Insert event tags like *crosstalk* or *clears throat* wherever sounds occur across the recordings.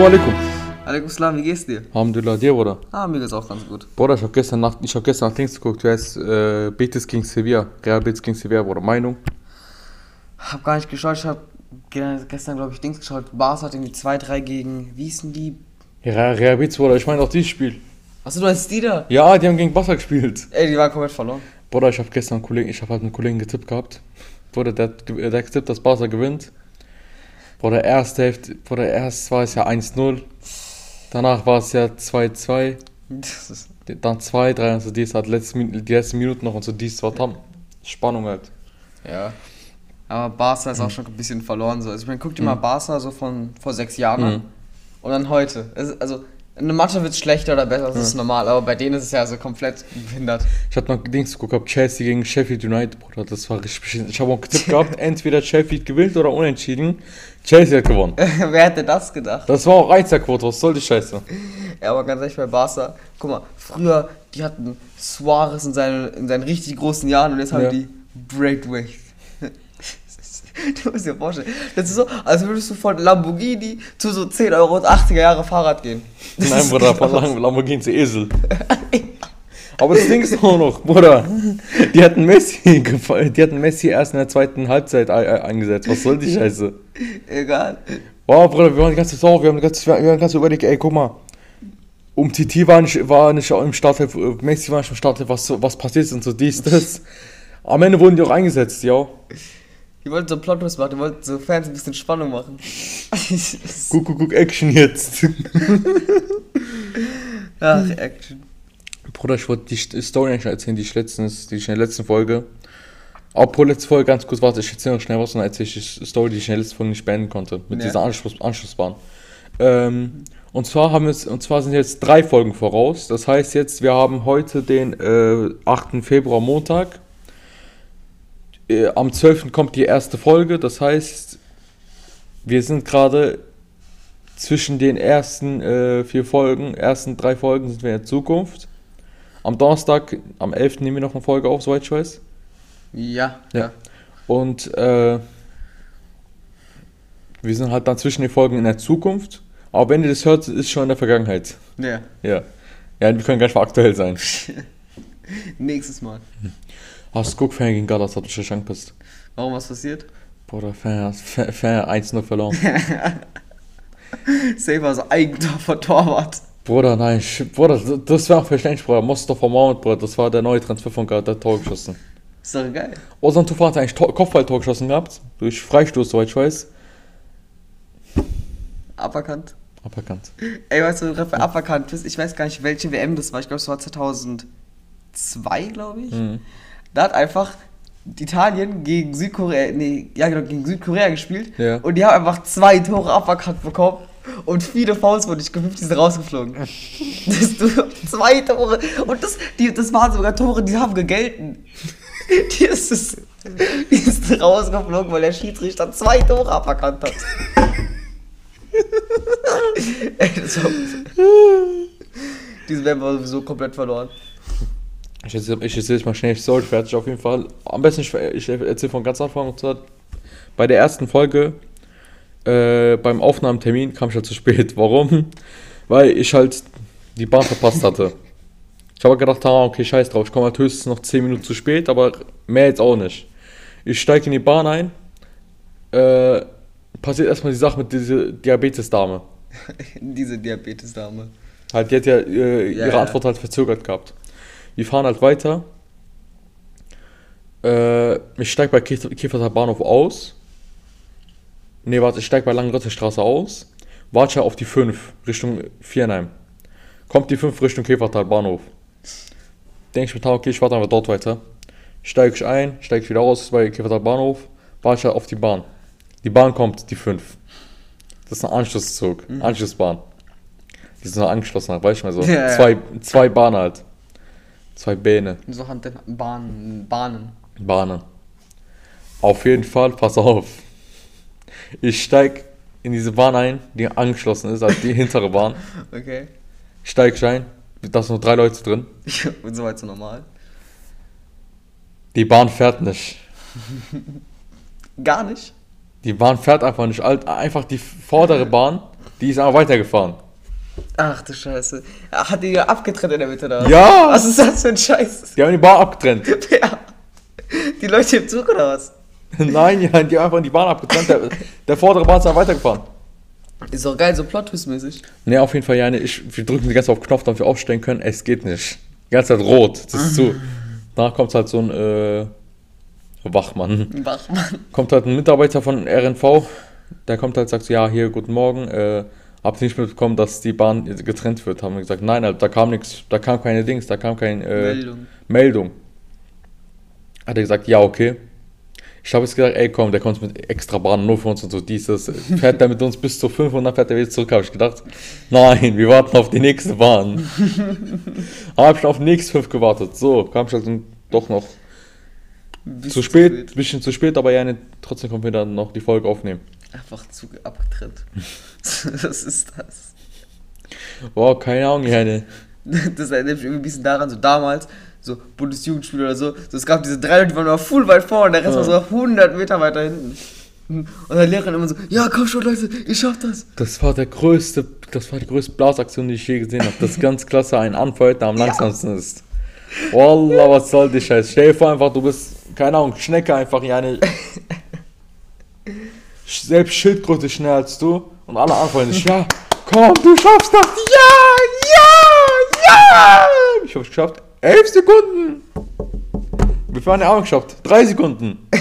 Assalamu alaikum. Alaikum Salam, wie geht's dir? Alhamdulillah, dir, Bruder. Ah, mir geht's auch ganz gut. Bruder, ich habe gestern Nacht, ich habe gestern nach Dings geguckt, wer ist äh, Betis gegen Sevilla, Real Betis gegen Sevilla, Bruder, Meinung? Hab gar nicht geschaut, ich hab ge- gestern, glaube ich, Dings geschaut. Barca hat irgendwie 2-3 gegen, wie hießen die? Ja, Real Betis, Bruder, ich meine auch dieses Spiel. Achso, du meinst die da? Ja, die haben gegen Barca gespielt. Ey, die waren komplett verloren. Bruder, ich habe gestern einen Kollegen, ich habe halt einen Kollegen getippt gehabt. Bruder, der, der getippt, dass Barca gewinnt. Bruder, erste Hälfte, Bruder, erst war es ja 1-0. Danach war es ja 2-2. Das ist, Dann 2-3 und so dies hat letzte, die letzten Minuten noch und so dies war tam. Spannung halt. ja. Aber Barca ist auch schon ein bisschen verloren. So. Also ich meine, guck dir mal Barca so von vor sechs Jahren an. Mhm. Und dann heute. Es also, eine Mannschaft wird schlechter oder besser, das ist normal. Aber bei denen ist es ja so komplett behindert. Ich hab noch Dings geguckt, hab Chelsea gegen Sheffield United, Bruder, das war richtig beschissen. Ich habe auch getippt gehabt, *laughs* entweder Sheffield gewinnt oder unentschieden. Chelsea hat gewonnen. *laughs* Wer hätte das gedacht? Das war auch Einzelquote, was soll die Scheiße? Ja, aber ganz ehrlich, bei Barca, guck mal, früher, die hatten Suarez in seinen, in seinen richtig großen Jahren und jetzt haben Ja. die Braithwaite. *laughs* du musst dir vorstellen, das ist so, als würdest du von Lamborghini zu so 10 Euro und 80er Jahre Fahrrad gehen. Das Nein, Bruder, von Lam- Lamborghini zu Esel. *laughs* Aber das Ding ist auch noch, Bruder, die hatten Messi, die hatten Messi erst in der zweiten Halbzeit ei- ei- eingesetzt. Was soll die Scheiße? Egal. Wow, Bruder, wir waren die ganze Zeit sauer, wir haben die ganze, wir haben die ganze Zeit überlegt, ey, guck mal. Um Titi war nicht, war nicht im Startelf, äh, Messi war nicht im Startelf, was, was passiert ist und so dies, das. Am Ende wurden die auch eingesetzt, ja. Die wollten so Plot-Twist machen, die wollten so Fans ein bisschen Spannung machen. Guck, guck, guck, Action jetzt. *laughs* Ach, Action. Bruder, ich wollte die St- Story eigentlich erzählen, die ich letztens, die ich in der letzten Folge. Obwohl letzte Folge ganz kurz, warte, ich erzähle noch schnell was und erzähle ich die Story, die ich in der letzten Folge nicht beenden konnte. Mit Ja. dieser Anschluss, Anschlussbahn. Ähm, und zwar haben wir es, und zwar sind jetzt drei Folgen voraus. Das heißt jetzt, wir haben heute den äh, 8. Februar Montag. Äh, am 12. kommt die erste Folge. Das heißt, wir sind gerade zwischen den ersten äh, vier Folgen, ersten drei Folgen sind wir in der Zukunft. Am Donnerstag, am 11. nehmen wir noch eine Folge auf, soweit ich weiß. Ja, Ja. ja. Und äh, wir sind halt dann zwischen den Folgen in der Zukunft. Aber wenn ihr das hört, ist es schon in der Vergangenheit. Ja. Ja. Ja, wir können gar nicht mehr aktuell sein. *laughs* Nächstes Mal. Hast du geguckt, Fan gegen Galas, hat du schon bist. Warum was passiert? Bruder, Fan, Fan, Fan 1-0 verloren. *laughs* Safe also Eigentor von Torwart. Bruder, nein, Bruder, das war auch verständlich, Bruder. Mustafa Mount, Bruder, das war der neue Transfer von Galas, der hat Tor geschossen. Ist doch geil. Ozan Tufan hat eigentlich Tor, Kopfballtor geschossen gehabt. Durch Freistoß, soweit ich weiß. Aberkannt. Aberkannt. Ey, weißt du, du gerade bei aberkannt bist? Ich weiß gar nicht, welche WM das war. Ich glaube, es war 2002, glaube ich. Mhm. Da hat einfach Italien gegen Südkorea, nee, ja genau, gegen Südkorea gespielt. Ja. Und die haben einfach zwei Tore aberkannt bekommen. Und viele Fouls wurden nicht gepfiffen, die sind rausgeflogen. zwei Tore. Und das, die, das waren sogar Tore, die haben gegelten. Die ist, es- die ist rausgeflogen, weil der Schiedsrichter zwei Tore aberkannt hat. *laughs* Ey, das war. Diese WM war sowieso komplett verloren. Ich erzähle ich erzähl jetzt mal schnell die Story fertig auf jeden Fall. Am besten, ich, ich erzähle von ganz Anfang. Und bei der ersten Folge, äh, beim Aufnahmetermin, kam ich halt zu spät. *laughs* Warum? Weil ich halt die Bahn verpasst hatte. Ich habe gedacht, ah, okay, scheiß drauf, ich komme halt höchstens noch 10 Minuten zu spät, aber mehr jetzt auch nicht. Ich steige in die Bahn ein, äh, passiert erstmal die Sache mit dieser Diabetes-Dame. *laughs* Diese Diabetes-Dame. Halt, die hat ja äh, ihre ja. Antwort halt verzögert gehabt. Wir fahren halt weiter. Äh, ich steig bei Kief- Kieferter Bahnhof aus. Ne, warte, ich steig bei Langenritter Straße aus. Warte auf die 5 Richtung Viernheim. Kommt die 5 Richtung Käfertal Bahnhof. Denk ich mir, okay, ich warte einfach dort weiter. Steig ich ein, steig ich wieder aus bei Käfertal Bahnhof. Warte auf die Bahn. Die Bahn kommt, die 5. Das ist ein Anschlusszug, Anschlussbahn. Die sind noch angeschlossen, weißt du mal so. Ja, ja. zwei, zwei Bahnen halt. Zwei Bähne, So Bahnen. Bahnen. Bahnen. Auf jeden Fall, pass auf. Ich steig in diese Bahn ein, die angeschlossen ist, also die hintere Bahn. *laughs* Okay. Steig ein, da sind nur drei Leute drin. Und *laughs* so weit so normal. Die Bahn fährt nicht. *laughs* Gar nicht. Die Bahn fährt einfach nicht. Einfach die vordere Bahn Die ist einfach weitergefahren. Ach du Scheiße. Hat die ja abgetrennt in der Mitte da? Ja! Was ist das für ein Scheiß? Die haben die Bahn abgetrennt. Ja. Die Leute im Zug oder was? *laughs* Nein, ja, die haben einfach die Bahn abgetrennt. Der, der vordere Bahn ist einfach weitergefahren. Ist doch geil, so Plot-Twist-mäßig. Ne, auf jeden Fall, Jane, ich, wir drücken die ganze Zeit auf Knopf, damit wir aufstellen können. Es geht nicht. Die ganze Zeit rot. Das ist zu. Danach kommt halt so ein äh, Wachmann. Wachmann. Kommt halt ein Mitarbeiter von RNV. Der kommt halt, sagt so, ja, hier, guten Morgen. Äh, habt ihr nicht mitbekommen, dass die Bahn getrennt wird? Haben wir gesagt, nein, Alter, da kam nichts, da kam keine Dings, da kam keine äh, Meldung. Meldung. Hat er gesagt, ja, okay. Ich habe jetzt gesagt, ey, komm, der kommt mit extra Bahn nur für uns und so dieses. Fährt der mit uns bis zu 500, fährt er wieder zurück, habe ich gedacht. Nein, wir warten auf die nächste Bahn. *laughs* habe ich auf die nächste 5 gewartet. So, kam ich dann doch noch Bisschen zu spät, bisschen zu spät, aber ja, trotzdem konnten wir dann noch die Folge aufnehmen. Einfach Zug abgetrennt. *laughs* Was ist das? Boah, keine Ahnung, Jane. Das erinnert mich irgendwie ein bisschen daran, so damals, so Bundesjugendspiel oder so, so es gab diese drei Leute, die waren immer full weit vorne, der Rest Ja. war so 100 Meter weiter hinten. Und der Lehrerin immer so, ja komm schon Leute, ihr schafft das. Das war der größte, das war die größte Blasaktion, die ich je gesehen habe. Das ist ganz klasse, ein Anfeuert, der am langsamsten ist. Wallah, was soll die Scheiße? Stell dir vor einfach, du bist, keine Ahnung, Schnecke einfach, ja, eine, selbst Schildkröte schneller als du und alle anfeuern dich, ja, komm, du schaffst das, ja, ja, ja. Ich hab's geschafft, elf Sekunden. Wir fahren ja auch geschafft, drei Sekunden. *laughs*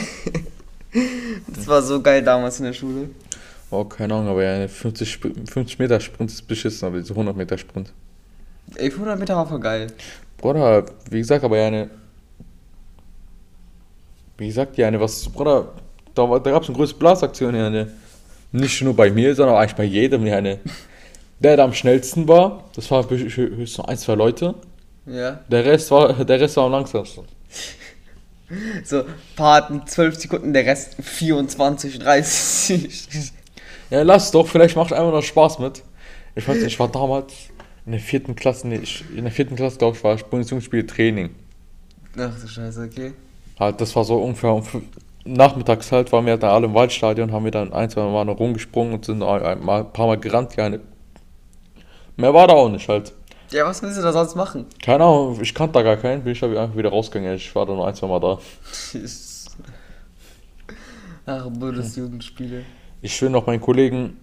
Das war so geil damals in der Schule. Oh, keine Ahnung, aber ja, eine 50, Sp- 50 Meter Sprint ist beschissen, aber diese 100 Meter Sprint. Ey, 100 Meter war voll geil. Bruder, wie gesagt, aber ja eine. Wie gesagt, ja eine, was, Bruder, da, da gab es eine größere Blasaktion, ja eine. Nicht nur bei mir, sondern eigentlich bei jedem, ja eine. Der, der am schnellsten war, das war hö- hö- höchstens ein, zwei Leute. Ja. Der Rest war, der Rest war am langsamsten. *laughs* So, Paten 12 Sekunden, der Rest 24, 30. *laughs* Ja, lass doch, vielleicht macht einfach noch Spaß mit. Ich weiß nicht, ich war damals in der vierten Klasse, nee, ich, in der vierten Klasse, glaube ich, war ich Bundesjugendspiel Training. Ach du Scheiße, okay. Halt, das war so ungefähr um nachmittags halt, waren wir da alle im Waldstadion, haben wir dann ein, zwei Mal noch rumgesprungen und sind ein, ein, ein paar Mal gerannt, ja. ne- Mehr war da auch nicht halt. Ja, was willst du da sonst machen? Keine Ahnung, ich kannte da gar keinen, bin ich da einfach wieder rausgegangen. Ich war da nur ein, zwei Mal da. *laughs* Ach, Bundesjugendspiele. Ich will noch meinen Kollegen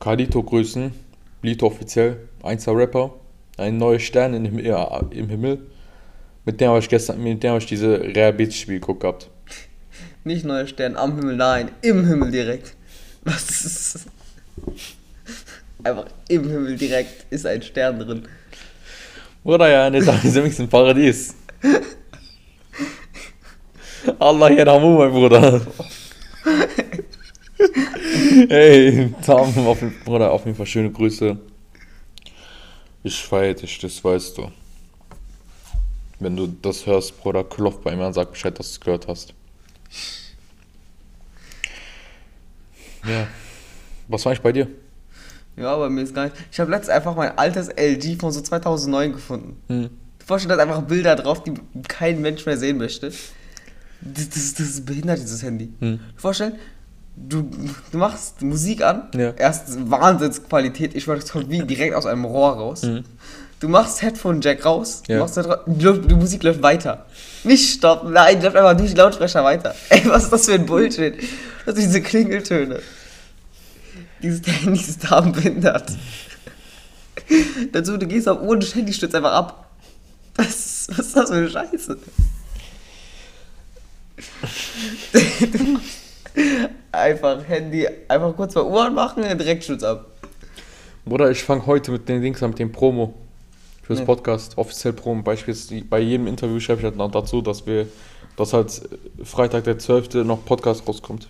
Carlito grüßen. Lito offiziell, einster Rapper. Ein neuer Stern in ja, im Himmel. Mit dem habe ich gestern, mit dem habe ich diese Rare Beats Spiel geguckt gehabt. *laughs* Nicht neuer Stern am Himmel, nein, im Himmel direkt. *laughs* Was ist das? Einfach im Himmel direkt ist ein Stern drin. Bruder, ja, da sind wir im Paradies. Allah yarhamu, mein Bruder. Ey, Tam, auf, Bruder, auf jeden Fall schöne Grüße. Ich feiere dich, das weißt du. Wenn du das hörst, Bruder, klopf bei mir und sag Bescheid, dass du es gehört hast. Ja. Was war ich bei dir? Ja, bei mir ist gar nicht. Ich habe letztens einfach mein altes LG von so 2009 gefunden. Hm. Du vorstellst, da einfach Bilder drauf, die kein Mensch mehr sehen möchte. Das, das, das behindert, dieses Handy. Hm. Du vorstellen, du, du machst Musik an, Ja. erst Wahnsinnsqualität, ich wollte, das kommt wie direkt aus einem Rohr raus. Mhm. Du machst Headphone-Jack raus, du Ja. die, Lu- die Musik läuft weiter. Nicht stoppen, nein, die läuft einfach durch die Lautsprecher weiter. *laughs* Ey, was ist das für ein Bullshit? Das sind diese Klingeltöne. Dieses Handy ist da behindert. Dazu, du gehst auf Uhr und das Handy stürzt einfach ab. Was, was ist das für eine Scheiße? einfach Handy, einfach kurz mal Uhr anmachen, direkt stürzt ab. Bruder, ich fange heute mit den Dings an, mit dem Promo fürs Ja. Podcast, offiziell Promo. Beispielsweise bei jedem Interview schreibe ich halt noch dazu, dass wir, dass halt Freitag der 12. noch Podcast rauskommt.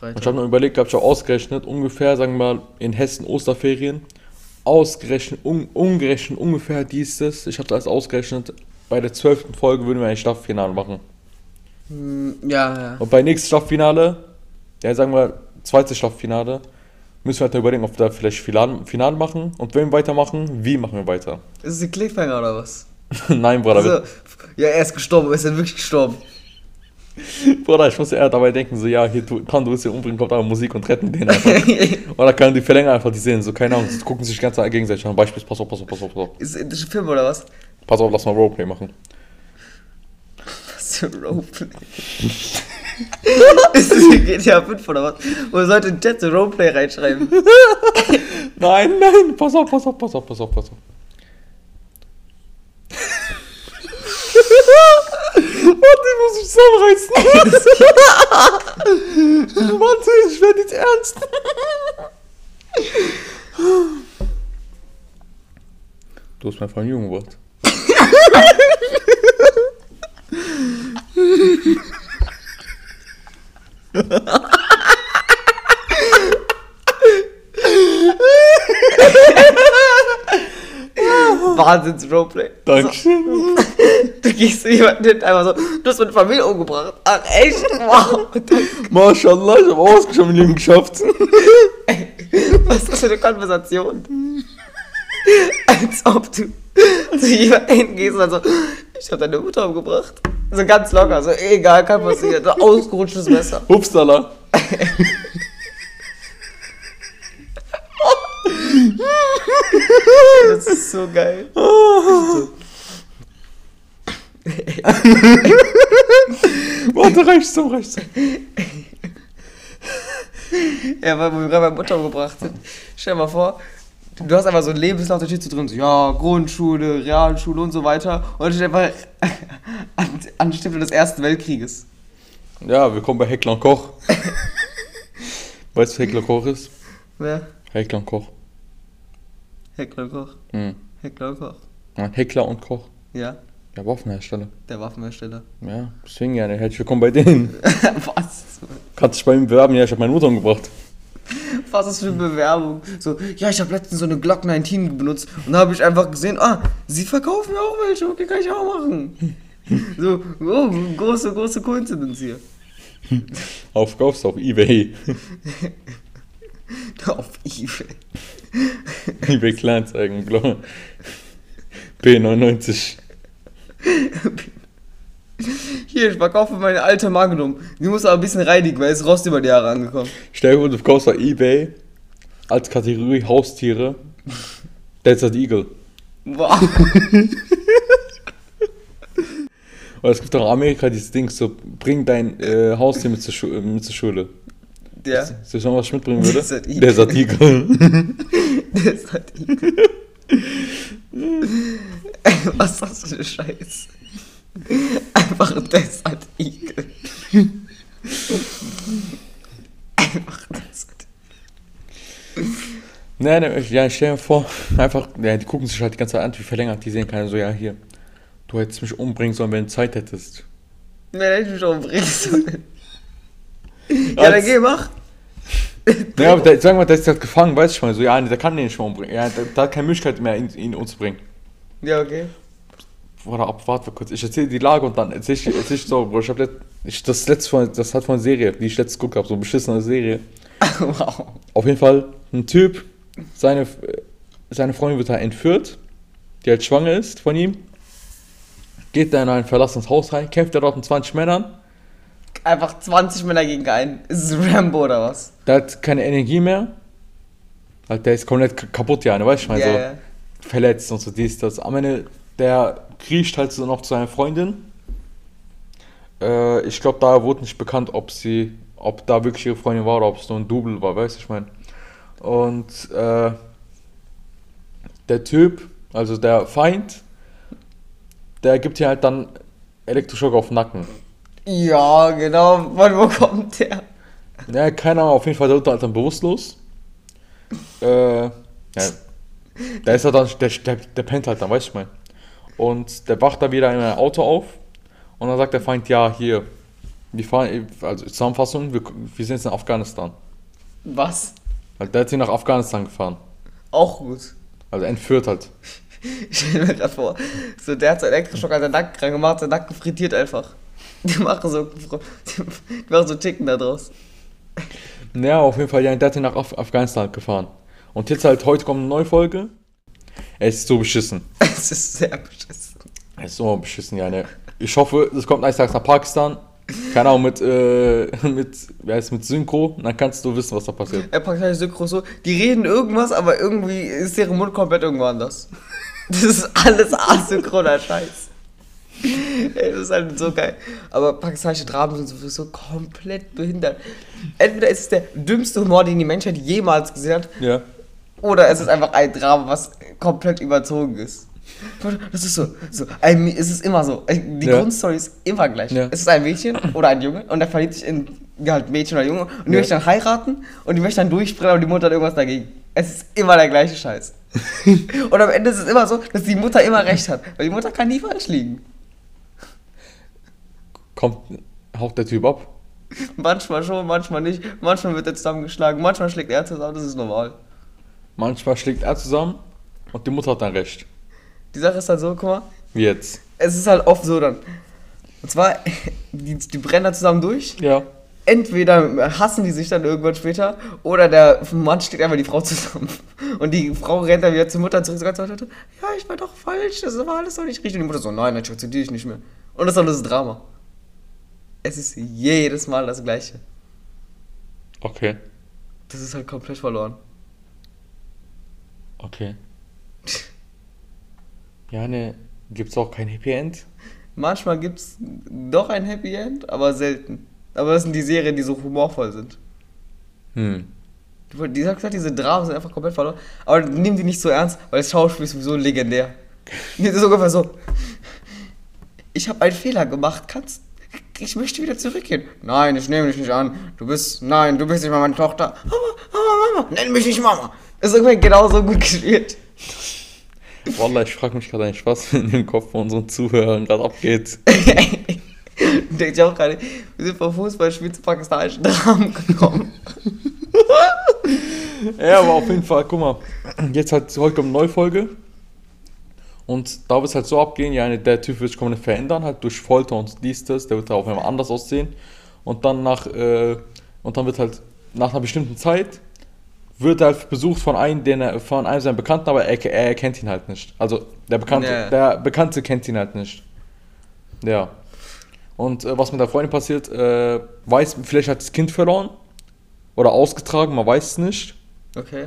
Und ich habe noch überlegt, habe ich auch ausgerechnet, ungefähr, sagen wir mal, in Hessen Osterferien, ausgerechnet, un, umgerechnet ungefähr dies, das. Ich habe das ausgerechnet. Bei der 12. Folge würden wir ein Staffelfinale machen. Hm, Ja, ja. Und bei nächstes Staffelfinale, ja, sagen wir, zweites Staffelfinale, müssen wir halt überlegen, ob wir da vielleicht Finale, Finale machen und wenn wir weitermachen, wie machen wir weiter? Ist es ein Cliffhanger oder was? *laughs* Nein, Bruder. Also, ja, er ist gestorben, aber ist er wirklich gestorben? *laughs* Bruder, ich muss eher dabei denken, so, ja, hier, du, kann du es hier umbringen, kommt aber Musik und retten den einfach. *laughs* Oder kann die verlängern einfach die Szenen, so, keine Ahnung, sie gucken sich ganz gegenseitig an. Beispiel, pass auf, pass auf, pass auf, pass auf. Ist das indische Film oder was? Pass auf, lass mal Roleplay machen. Was für Roleplay? ist das hier GTA 5 oder was? Wo sollte ein Chat so Roleplay reinschreiben? *laughs* Nein, nein, pass auf, pass auf, pass auf, pass auf, pass auf. Ich muss mich zusammenreißen. *laughs* Warte, ich werde jetzt ernst. Du hast mein Verjüngung *laughs* Wahnsinns-Roleplay. Dankeschön. *laughs* Du gehst zu jemandem einfach so, du hast meine Familie umgebracht. Ach echt? Wow. *laughs* Mashallah, ich habe auch schon im Leben geschafft. Was ist das für eine Konversation? Als ob du zu jemandem hingehst und dann so, ich habe deine Mutter umgebracht. So ganz locker, so egal, kann passieren. So ausgerutschtes Messer. Upsala. *laughs* Das ist so geil. Warte, reicht's so, reicht's so. Ja, weil wir gerade meine Mutter umgebracht sind. Stell dir mal vor, du hast einfach so einen Lebenslauf, da steht so drin, so, ja, Grundschule, Realschule und so weiter. Und dann steht einfach *laughs* an, an Stiftung des Ersten Weltkrieges. Ja, willkommen bei Heckler und Koch. *laughs* weißt du, was Heckler Koch ist? Wer? Heckler und Koch. Heckler Koch. Hm. Heckler Koch. Nein, Heckler und Koch. Ja, Ja, Waffenhersteller. der Waffenhersteller. Ja, deswegen gerne. Herzlich willkommen bei denen. *laughs* Was? Kannst dich bei ihm bewerben? Ja, ich habe meine Mutter umgebracht. Was ist das für eine Bewerbung? So, ja, ich habe letztens so eine Glock 19 benutzt und da habe ich einfach gesehen, ah, sie verkaufen mir auch welche, okay, kann ich auch machen. So, oh, große, große Coincidence hier. Auf kaufst *laughs* auf Ebay. Auf Ebay. Ebay Kleinzeigen, blau. P99. Hier, ich verkaufe meine alte Magnum. Die muss aber ein bisschen reinigen, weil es Rost über die Jahre angekommen. Stell dir vor, du kaufst auf Ebay als Kategorie Haustiere Desert Eagle. *laughs* Wow. Oder es gibt auch in Amerika dieses Ding, so bring dein äh, Haustier mit zur, Schu mit zur Schule. Der. Soll ich noch was mitbringen würde? Desert *laughs* Eagle. Das hat Igel. *laughs* *laughs* Was ist das für eine Scheiße? Einfach ein Desert Eagle. Einfach Desert Nein, nein, ich- ja, ich stell mir vor, einfach, ja, die gucken sich halt die ganze Zeit an, wie verlängert die sehen kann. So, ja, hier, du hättest mich umbringen sollen, wenn du Zeit hättest. Wenn hätte ich mich umbringen sollen. Ja, dann geh, mach. Ja, aber der, sagen wir, der ist halt gefangen, weiß ich mal. So, ja, der kann den nicht mehr umbringen. Ja, der, der hat keine Möglichkeit mehr, ihn, ihn umzubringen. Ja, okay. Warte ab, warte kurz. Ich erzähle die Lage und dann erzähl ich, erzähl ich so, Bro. Ich hab let, ich, das letzte von, das hat von einer Serie, die ich letztes geguckt habe, so eine beschissene Serie. *laughs* wow. Auf jeden Fall, ein Typ, seine, seine Freundin wird da entführt, die halt schwanger ist von ihm. Geht da in ein verlassenes Haus rein, kämpft er dort mit 20 Männern. Einfach 20 Männer gegen einen. Ist es Rambo oder was? Der hat keine Energie mehr. Halt, der ist komplett kaputt, ja, ne, weißt du, ich meine, Ja, so ja. verletzt und so dies, das. Am Ende, der kriecht halt so noch zu seiner Freundin. Äh, ich glaube, da wurde nicht bekannt, ob sie, ob da wirklich ihre Freundin war oder ob es nur ein Double war, weißt du, ich meine. Und äh, der Typ, also der Feind, der gibt hier halt dann Elektroschock auf den Nacken. Ja, genau. Von wo kommt der? Ja, keine Ahnung, auf jeden Fall, der halt dann bewusstlos. Äh, ja, der ist halt dann, der, der, der pennt halt dann, weißt du, ich mein. Und der wacht da wieder in einem Auto auf und dann sagt der Feind, ja, hier, wir fahren, also Zusammenfassung, wir, wir sind jetzt in Afghanistan. Was? Weil der hat sie nach Afghanistan gefahren. Auch gut. Also entführt halt. Ich *laughs* stell mir gerade vor, so der hat so Elektroschock an den Nacken dran gemacht, der Nacken frittiert einfach. Die machen so, die machen so Ticken da draus. Ja, auf jeden Fall, ja, der hat sie nach Af Afghanistan gefahren. Und jetzt halt, heute kommt eine neue Folge. Es ist so beschissen. Es ist sehr beschissen. Es ist so beschissen, ja, ne. Ich hoffe, es kommt eines Tages nach Pakistan. keine Ahnung, mit, äh, *laughs* mit, wer heißt, mit Synchro, dann kannst du wissen, was da passiert. Er packt halt Synchro so, die reden irgendwas, aber irgendwie ist deren Mund komplett irgendwo anders. *laughs* Das ist alles asynchroner Scheiß. Das ist halt so geil. Aber pakistanische Dramen sind sowieso komplett behindert. Entweder ist es der dümmste Humor, den die Menschheit jemals gesehen hat, Ja. oder es ist einfach ein Drama, was komplett überzogen ist. Das ist so, so ein, es ist immer so. Die Ja. Grundstory ist immer gleich. Ja. Es ist ein Mädchen oder ein Junge und er verliebt sich in halt Mädchen oder Junge und die Ja. möchte dann heiraten und die möchte dann durchbrennen und die Mutter hat irgendwas dagegen. Es ist immer der gleiche Scheiß. *laughs* und am Ende ist es immer so, dass die Mutter immer recht hat, weil die Mutter kann nie falsch liegen. Kommt, haut der Typ ab. *laughs* Manchmal schon, manchmal nicht. Manchmal wird er zusammengeschlagen, manchmal schlägt er zusammen, das ist normal. Manchmal schlägt er zusammen und die Mutter hat dann recht. Die Sache ist halt so, guck mal, Wie jetzt. es ist halt oft so dann. Und zwar, *laughs* die, die brennen dann zusammen durch. Ja. Entweder hassen die sich dann irgendwann später oder der Mann schlägt einfach die Frau zusammen. Und die Frau rennt dann wieder zur Mutter zurück und sagt, ja, ich war doch falsch, das war alles doch nicht richtig. Und die Mutter so, nein, ich akzeptiere dich nicht mehr. Und das ist dann das Drama. Es ist jedes Mal das Gleiche. Okay. Das ist halt komplett verloren. Okay. *laughs* Ja, ne, gibt's auch kein Happy End? Manchmal gibt es doch ein Happy End, aber selten. Aber das sind die Serien, die so humorvoll sind. Hm. Die sagt gesagt, diese Dramen sind einfach komplett verloren. Aber nimm die nicht so ernst, weil das Schauspiel ist sowieso legendär. Das ist ungefähr so. *laughs* Ich habe einen Fehler gemacht, kannst. Ich möchte wieder zurückgehen. Nein, ich nehme dich nicht an. Du bist. Nein, du bist nicht mal meine Tochter. Mama, Mama, Mama. Nenn mich nicht Mama. Ist irgendwie genauso gut gespielt. Wallah, ich frage mich gerade eigentlich, was in dem Kopf von unseren Zuhörern gerade abgeht. Denke ich auch gerade. Wir sind vom Fußballspiel zu pakistanischen Dramen gekommen. *laughs* Ja, aber auf jeden Fall, guck mal, jetzt halt, heute kommt eine neue Folge. Und da wird es halt so abgehen, ja, der Typ wird sich komplett verändern, halt durch Folter und dies, das, der wird halt auf einmal anders aussehen. Und dann nach, äh, und dann wird halt nach einer bestimmten Zeit, wird er halt besucht von einem, den er, von einem seiner Bekannten, aber er, er erkennt ihn halt nicht. Also, der Bekannte, Ja. der Bekannte kennt ihn halt nicht. Ja. Und äh, was mit der Freundin passiert, äh, weiß, vielleicht hat das Kind verloren oder ausgetragen, man weiß es nicht. Okay.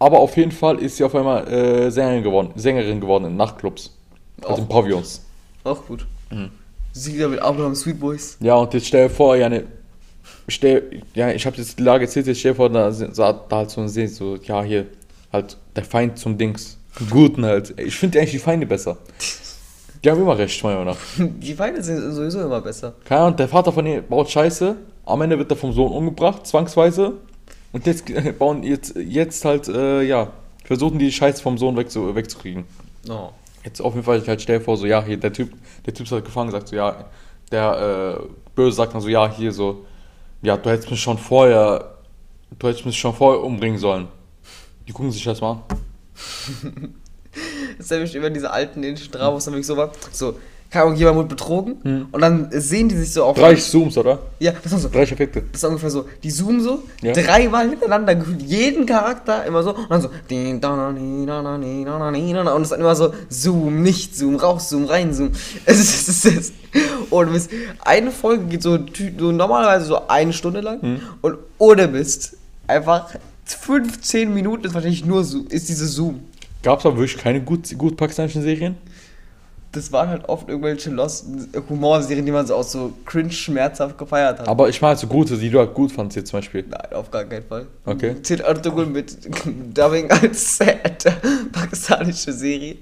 Aber auf jeden Fall ist sie auf einmal äh, Sängerin, geworden, Sängerin geworden in Nachtclubs. Also in Auch. Pavillons. Auch gut. Mhm. Sie wieder mit Abraham Sweet Boys. Ja, und jetzt stell dir vor, ja, ne, stell, ja ich habe jetzt die Lage erzählt, jetzt stell dir vor, da, so, da halt so ein See, so, ja, hier, halt der Feind zum Dings. Guten halt. Ich finde eigentlich die Feinde besser. Die haben immer recht, meiner Meinung nach. *laughs* Die Feinde sind sowieso immer besser. Keine Ahnung, der Vater von ihr baut Scheiße, am Ende wird er vom Sohn umgebracht, zwangsweise. Und jetzt *laughs* bauen jetzt, jetzt halt, äh, ja, versuchen die Scheiße vom Sohn wegzu, wegzukriegen. Oh. Jetzt auf jeden Fall, ich halt stell vor, so, ja, hier, der Typ, der Typ ist halt gefangen, sagt so, ja, der äh, Böse sagt dann so, ja, hier so, ja, du hättest mich schon vorher, du hättest mich schon vorher umbringen sollen. Die gucken sich das mal an. *laughs* Das ist nämlich über diese alten indischen es dann wirklich so war. So, keine Ahnung, jemand wurde betrogen und dann sehen die sich so auf. 30 Zooms, oder? Ja, das ist so. 30 Effekte. Das ist ungefähr so. Die zoomen so, Ja. dreimal hintereinander, jeden Charakter immer so. Und dann so. Und es ist dann immer so: Zoom, nicht Zoom, raus, Zoom, rein, Zoom. *laughs* Es ist, es ist. Und Mist, eine Folge geht so, so normalerweise so eine Stunde lang. Mhm. Und ohne Mist, einfach 15 Minuten ist wahrscheinlich nur Zoom, ist diese Zoom. Gab es aber wirklich keine gut, gut pakistanischen Serien? Das waren halt oft irgendwelche Lost Humorserien, die man so aus so cringe schmerzhaft gefeiert hat. Aber ich meine so gute, die du halt gut fandst jetzt zum Beispiel. Nein, auf gar keinen Fall. Okay. Zählt Ertugrul mit *laughs* Dubbing als sad *laughs* pakistanische Serie.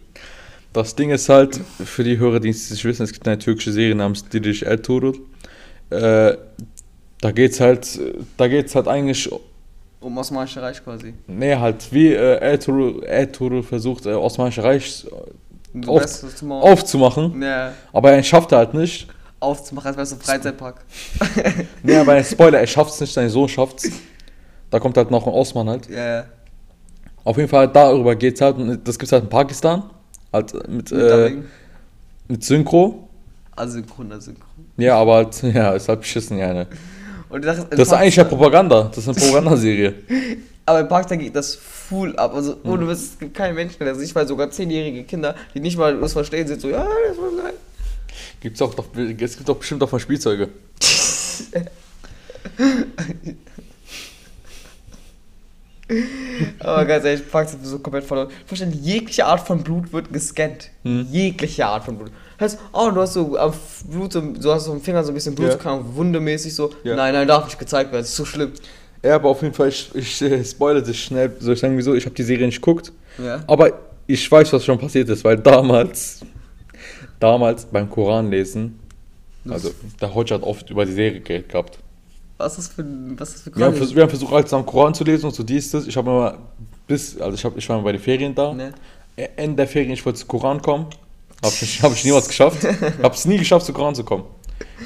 Das Ding ist halt, für die Hörer, die es nicht wissen, es gibt eine türkische Serie namens Didiş Ertuğrul. Äh, da geht's halt, da geht's halt eigentlich, Um Osmanische Reich quasi. nee, halt wie äh, Ertuğrul, Ertuğrul versucht, äh, Osmanische Reich Auf- aufzumachen, ja, aber er schafft halt nicht. aufzumachen, als wärst du Freizeitpark. *laughs* Nee, aber ein Spoiler, er schafft's nicht, sein Sohn schafft's. Da kommt halt noch ein Osman halt. Ja. Auf jeden Fall darüber geht's halt, und das gibt's halt in Pakistan, halt mit, Mit äh, mit Synchro. Asynchron, asynchron. Ja, aber halt, *laughs* ja, ist halt beschissen, ja, ne. Und in Das ist eigentlich ja Propaganda, das ist eine Propagandaserie. *laughs* Aber in Pakistan geht das full ab. Also, Mhm. ohne Witz, es gibt keinen Menschen, der sich, weil sogar zehnjährige Kinder, die nicht mal das verstehen, sind so, ja, das war geil. Gibt's auch doch, es gibt doch bestimmt auch mal Spielzeuge. *laughs* Aber ganz ehrlich, Fax ist so komplett verloren. Verstehen, jegliche Art von Blut wird gescannt. Hm. Jegliche Art von Blut. Heißt, oh, du hast so am Blut, so, du hast so am Finger so ein bisschen Blut, Ja. wundemäßig so. Ja. Nein, nein, darf nicht gezeigt werden, das ist so schlimm. Ja, aber auf jeden Fall, ich, ich äh, spoilere das schnell. Soll ich sagen, wieso? Ich habe die Serie nicht geguckt. Ja. Aber ich weiß, was schon passiert ist, weil damals, damals beim Koran lesen, also der Hodge hat oft über die Serie geredet gehabt. Was ist das für, was ist für Wir haben, Kranich? vers wir haben versucht, halt zusammen Koran zu lesen und so dies, das. Ich habe immer bis, also ich, hab, ich war mal bei den Ferien da. Ne? Ä- Ende der Ferien, ich wollte zu Koran kommen. Habe ich, hab ich niemals geschafft. *laughs* Habe es nie geschafft, zu Koran zu kommen.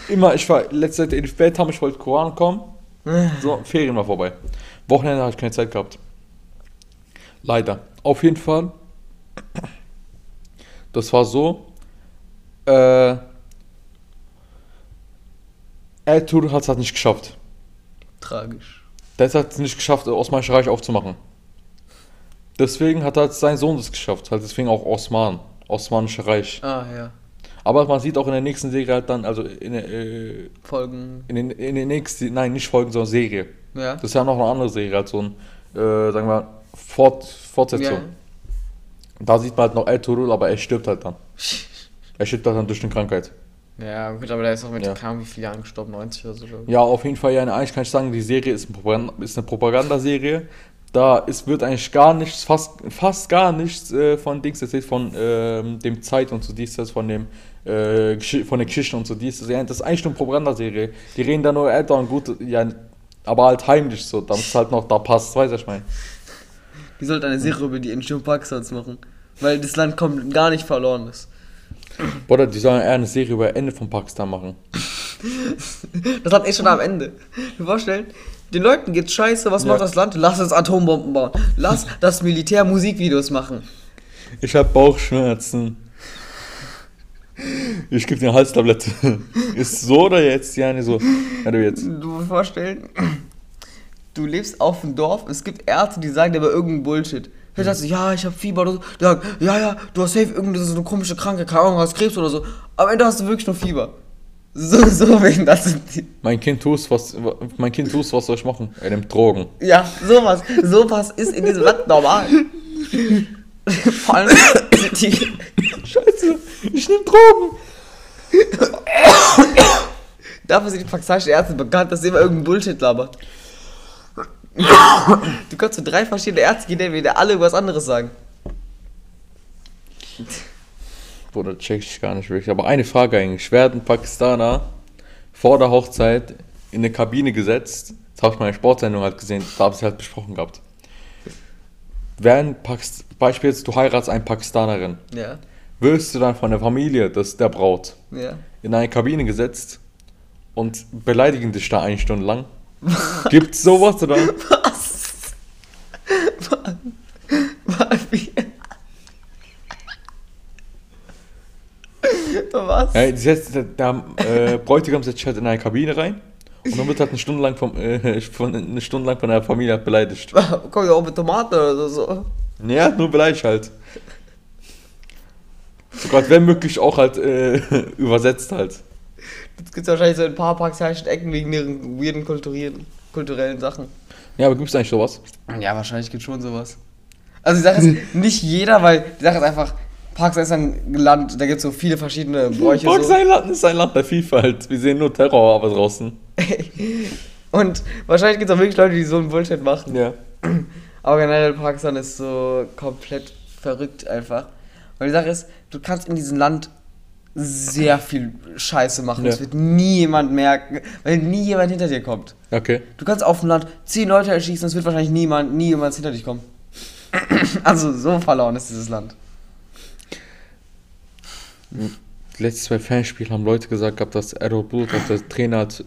Immer, ich war letzte Zeit in Bett, haben, ich wollte Koran kommen. So, Ferien war vorbei. Wochenende habe ich keine Zeit gehabt. Leider. Auf jeden Fall. Das war so. Äh, Ertuğrul hat es halt nicht geschafft. Tragisch. Der hat es nicht geschafft, das Osmanische Reich aufzumachen. Deswegen hat halt sein Sohn das geschafft. Halt deswegen auch Osman. Osmanische Reich. Ah, ja. Aber man sieht auch in der nächsten Serie halt dann, also in der, äh, Folgen. in den, in den nächsten, nein, nicht Folgen, sondern Serie. Ja. Das ist ja noch eine andere Serie, halt so ein, äh, sagen wir, Fort, Fortsetzung. Ja. Da sieht man halt noch Ertuğrul, aber er stirbt halt dann. *laughs* Er stirbt halt dann durch eine Krankheit. Ja, gut, aber der ist auch mit, Ja. Ahnung, wie viele Jahren gestorben, 90 oder so. Ja, auf jeden Fall, ja, eigentlich kann ich sagen, die Serie ist, ein Propaganda, ist eine Propagandaserie. Da ist, wird eigentlich gar nichts, fast, fast gar nichts äh, von Dings erzählt, von ähm, dem Zeit und so dies, das, von dem, äh, von der Geschichte und so das. Ja, das ist eigentlich eine Propagandaserie. Die reden da nur älter und gut, ja, aber halt heimlich so, damit es halt noch da passt, was ich meine. Die sollten eine Serie über die Entstehung Pakistans machen. Weil das Land kommt gar nicht verloren ist. Oder die sollen eher eine Serie über Ende von Pakistan machen. *laughs* Das Land ist schon am Ende. Du vorstellen, den Leuten geht's scheiße, was Ja. macht das Land? Lass uns Atombomben bauen. Lass das Militär Musikvideos machen. Ich habe Bauchschmerzen. Ich gebe dir eine Halstablette. *laughs* Ist so oder jetzt? Ja, nicht so. Ja, du jetzt. Du musst vorstellen, du lebst auf dem Dorf, es gibt Ärzte, die sagen dir aber irgendeinen Bullshit. Du sagst, ja, ich habe Fieber oder so. Sagen, ja, ja, du hast safe irgendeine so eine komische Krankheit, keine Ahnung, hast Krebs oder so. Am Ende hast du wirklich nur Fieber. So, *laughs* so wegen das sind die. Mein Kind tust, was, mein Kind tust, was soll ich machen? Er nimmt Drogen. Ja, sowas. Sowas ist in diesem Land normal. *laughs* Vor allem sind die. Scheiße, ich nehme Drogen. Dafür sind die pakistanischen Ärzte bekannt, dass sie immer irgendeinen Bullshit labern. Du kannst zu drei verschiedene Ärzte gehen, die dir alle was anderes sagen. Bruder, check ich gar nicht wirklich. Aber eine Frage eigentlich. Werden Pakistaner vor der Hochzeit in eine Kabine gesetzt? Das habe ich mal in der Sportsendung halt gesehen. Da habe ich halt besprochen gehabt. Werden Pakist beispielsweise du heiratest eine Pakistanerin, Ja, wirst du dann von der Familie des, der Braut ja. in eine Kabine gesetzt und beleidigen dich da eine Stunde lang? Gibt's sowas oder? *laughs* Was? Was? Wie? Was? Ja, setzt, der, äh, Bräutigam setzt sich halt in eine Kabine rein und dann wird halt eine Stunde lang vom, äh, von, eine Stunde lang von der Familie beleidigt. Kommt ja auch mit Tomaten oder so. Hat nur beleidigt halt. Sogar wenn möglich auch halt äh, *laughs* übersetzt halt. Das gibt's wahrscheinlich so in ein paar pakistanischen Ecken wegen ihren weirden kulturellen, kulturellen Sachen. Ja, aber gibt's eigentlich sowas? Ja, wahrscheinlich gibt schon sowas. Also die Sache ist, *laughs* nicht jeder, weil die Sache ist einfach, Pakistan ist ein Land, da gibt es so viele verschiedene Bräuche. Fuck, So. ist ein Land der Vielfalt. Wir sehen nur Terror aber draußen. *laughs* Und wahrscheinlich gibt es auch wirklich Leute, die so einen Bullshit machen. Ja. Aber generell Pakistan ist so komplett verrückt einfach. Weil die Sache ist, du kannst in diesem Land sehr viel Scheiße machen. Ja. Das wird nie jemand merken, weil nie jemand hinter dir kommt. Okay. Du kannst auf dem Land zehn Leute erschießen, es wird wahrscheinlich niemand, nie jemand hinter dich kommen. *clears throat* Also so verloren ist dieses Land. Letztes bei Fanspiel haben Leute gesagt gehabt, dass Errol auf der Trainer halt,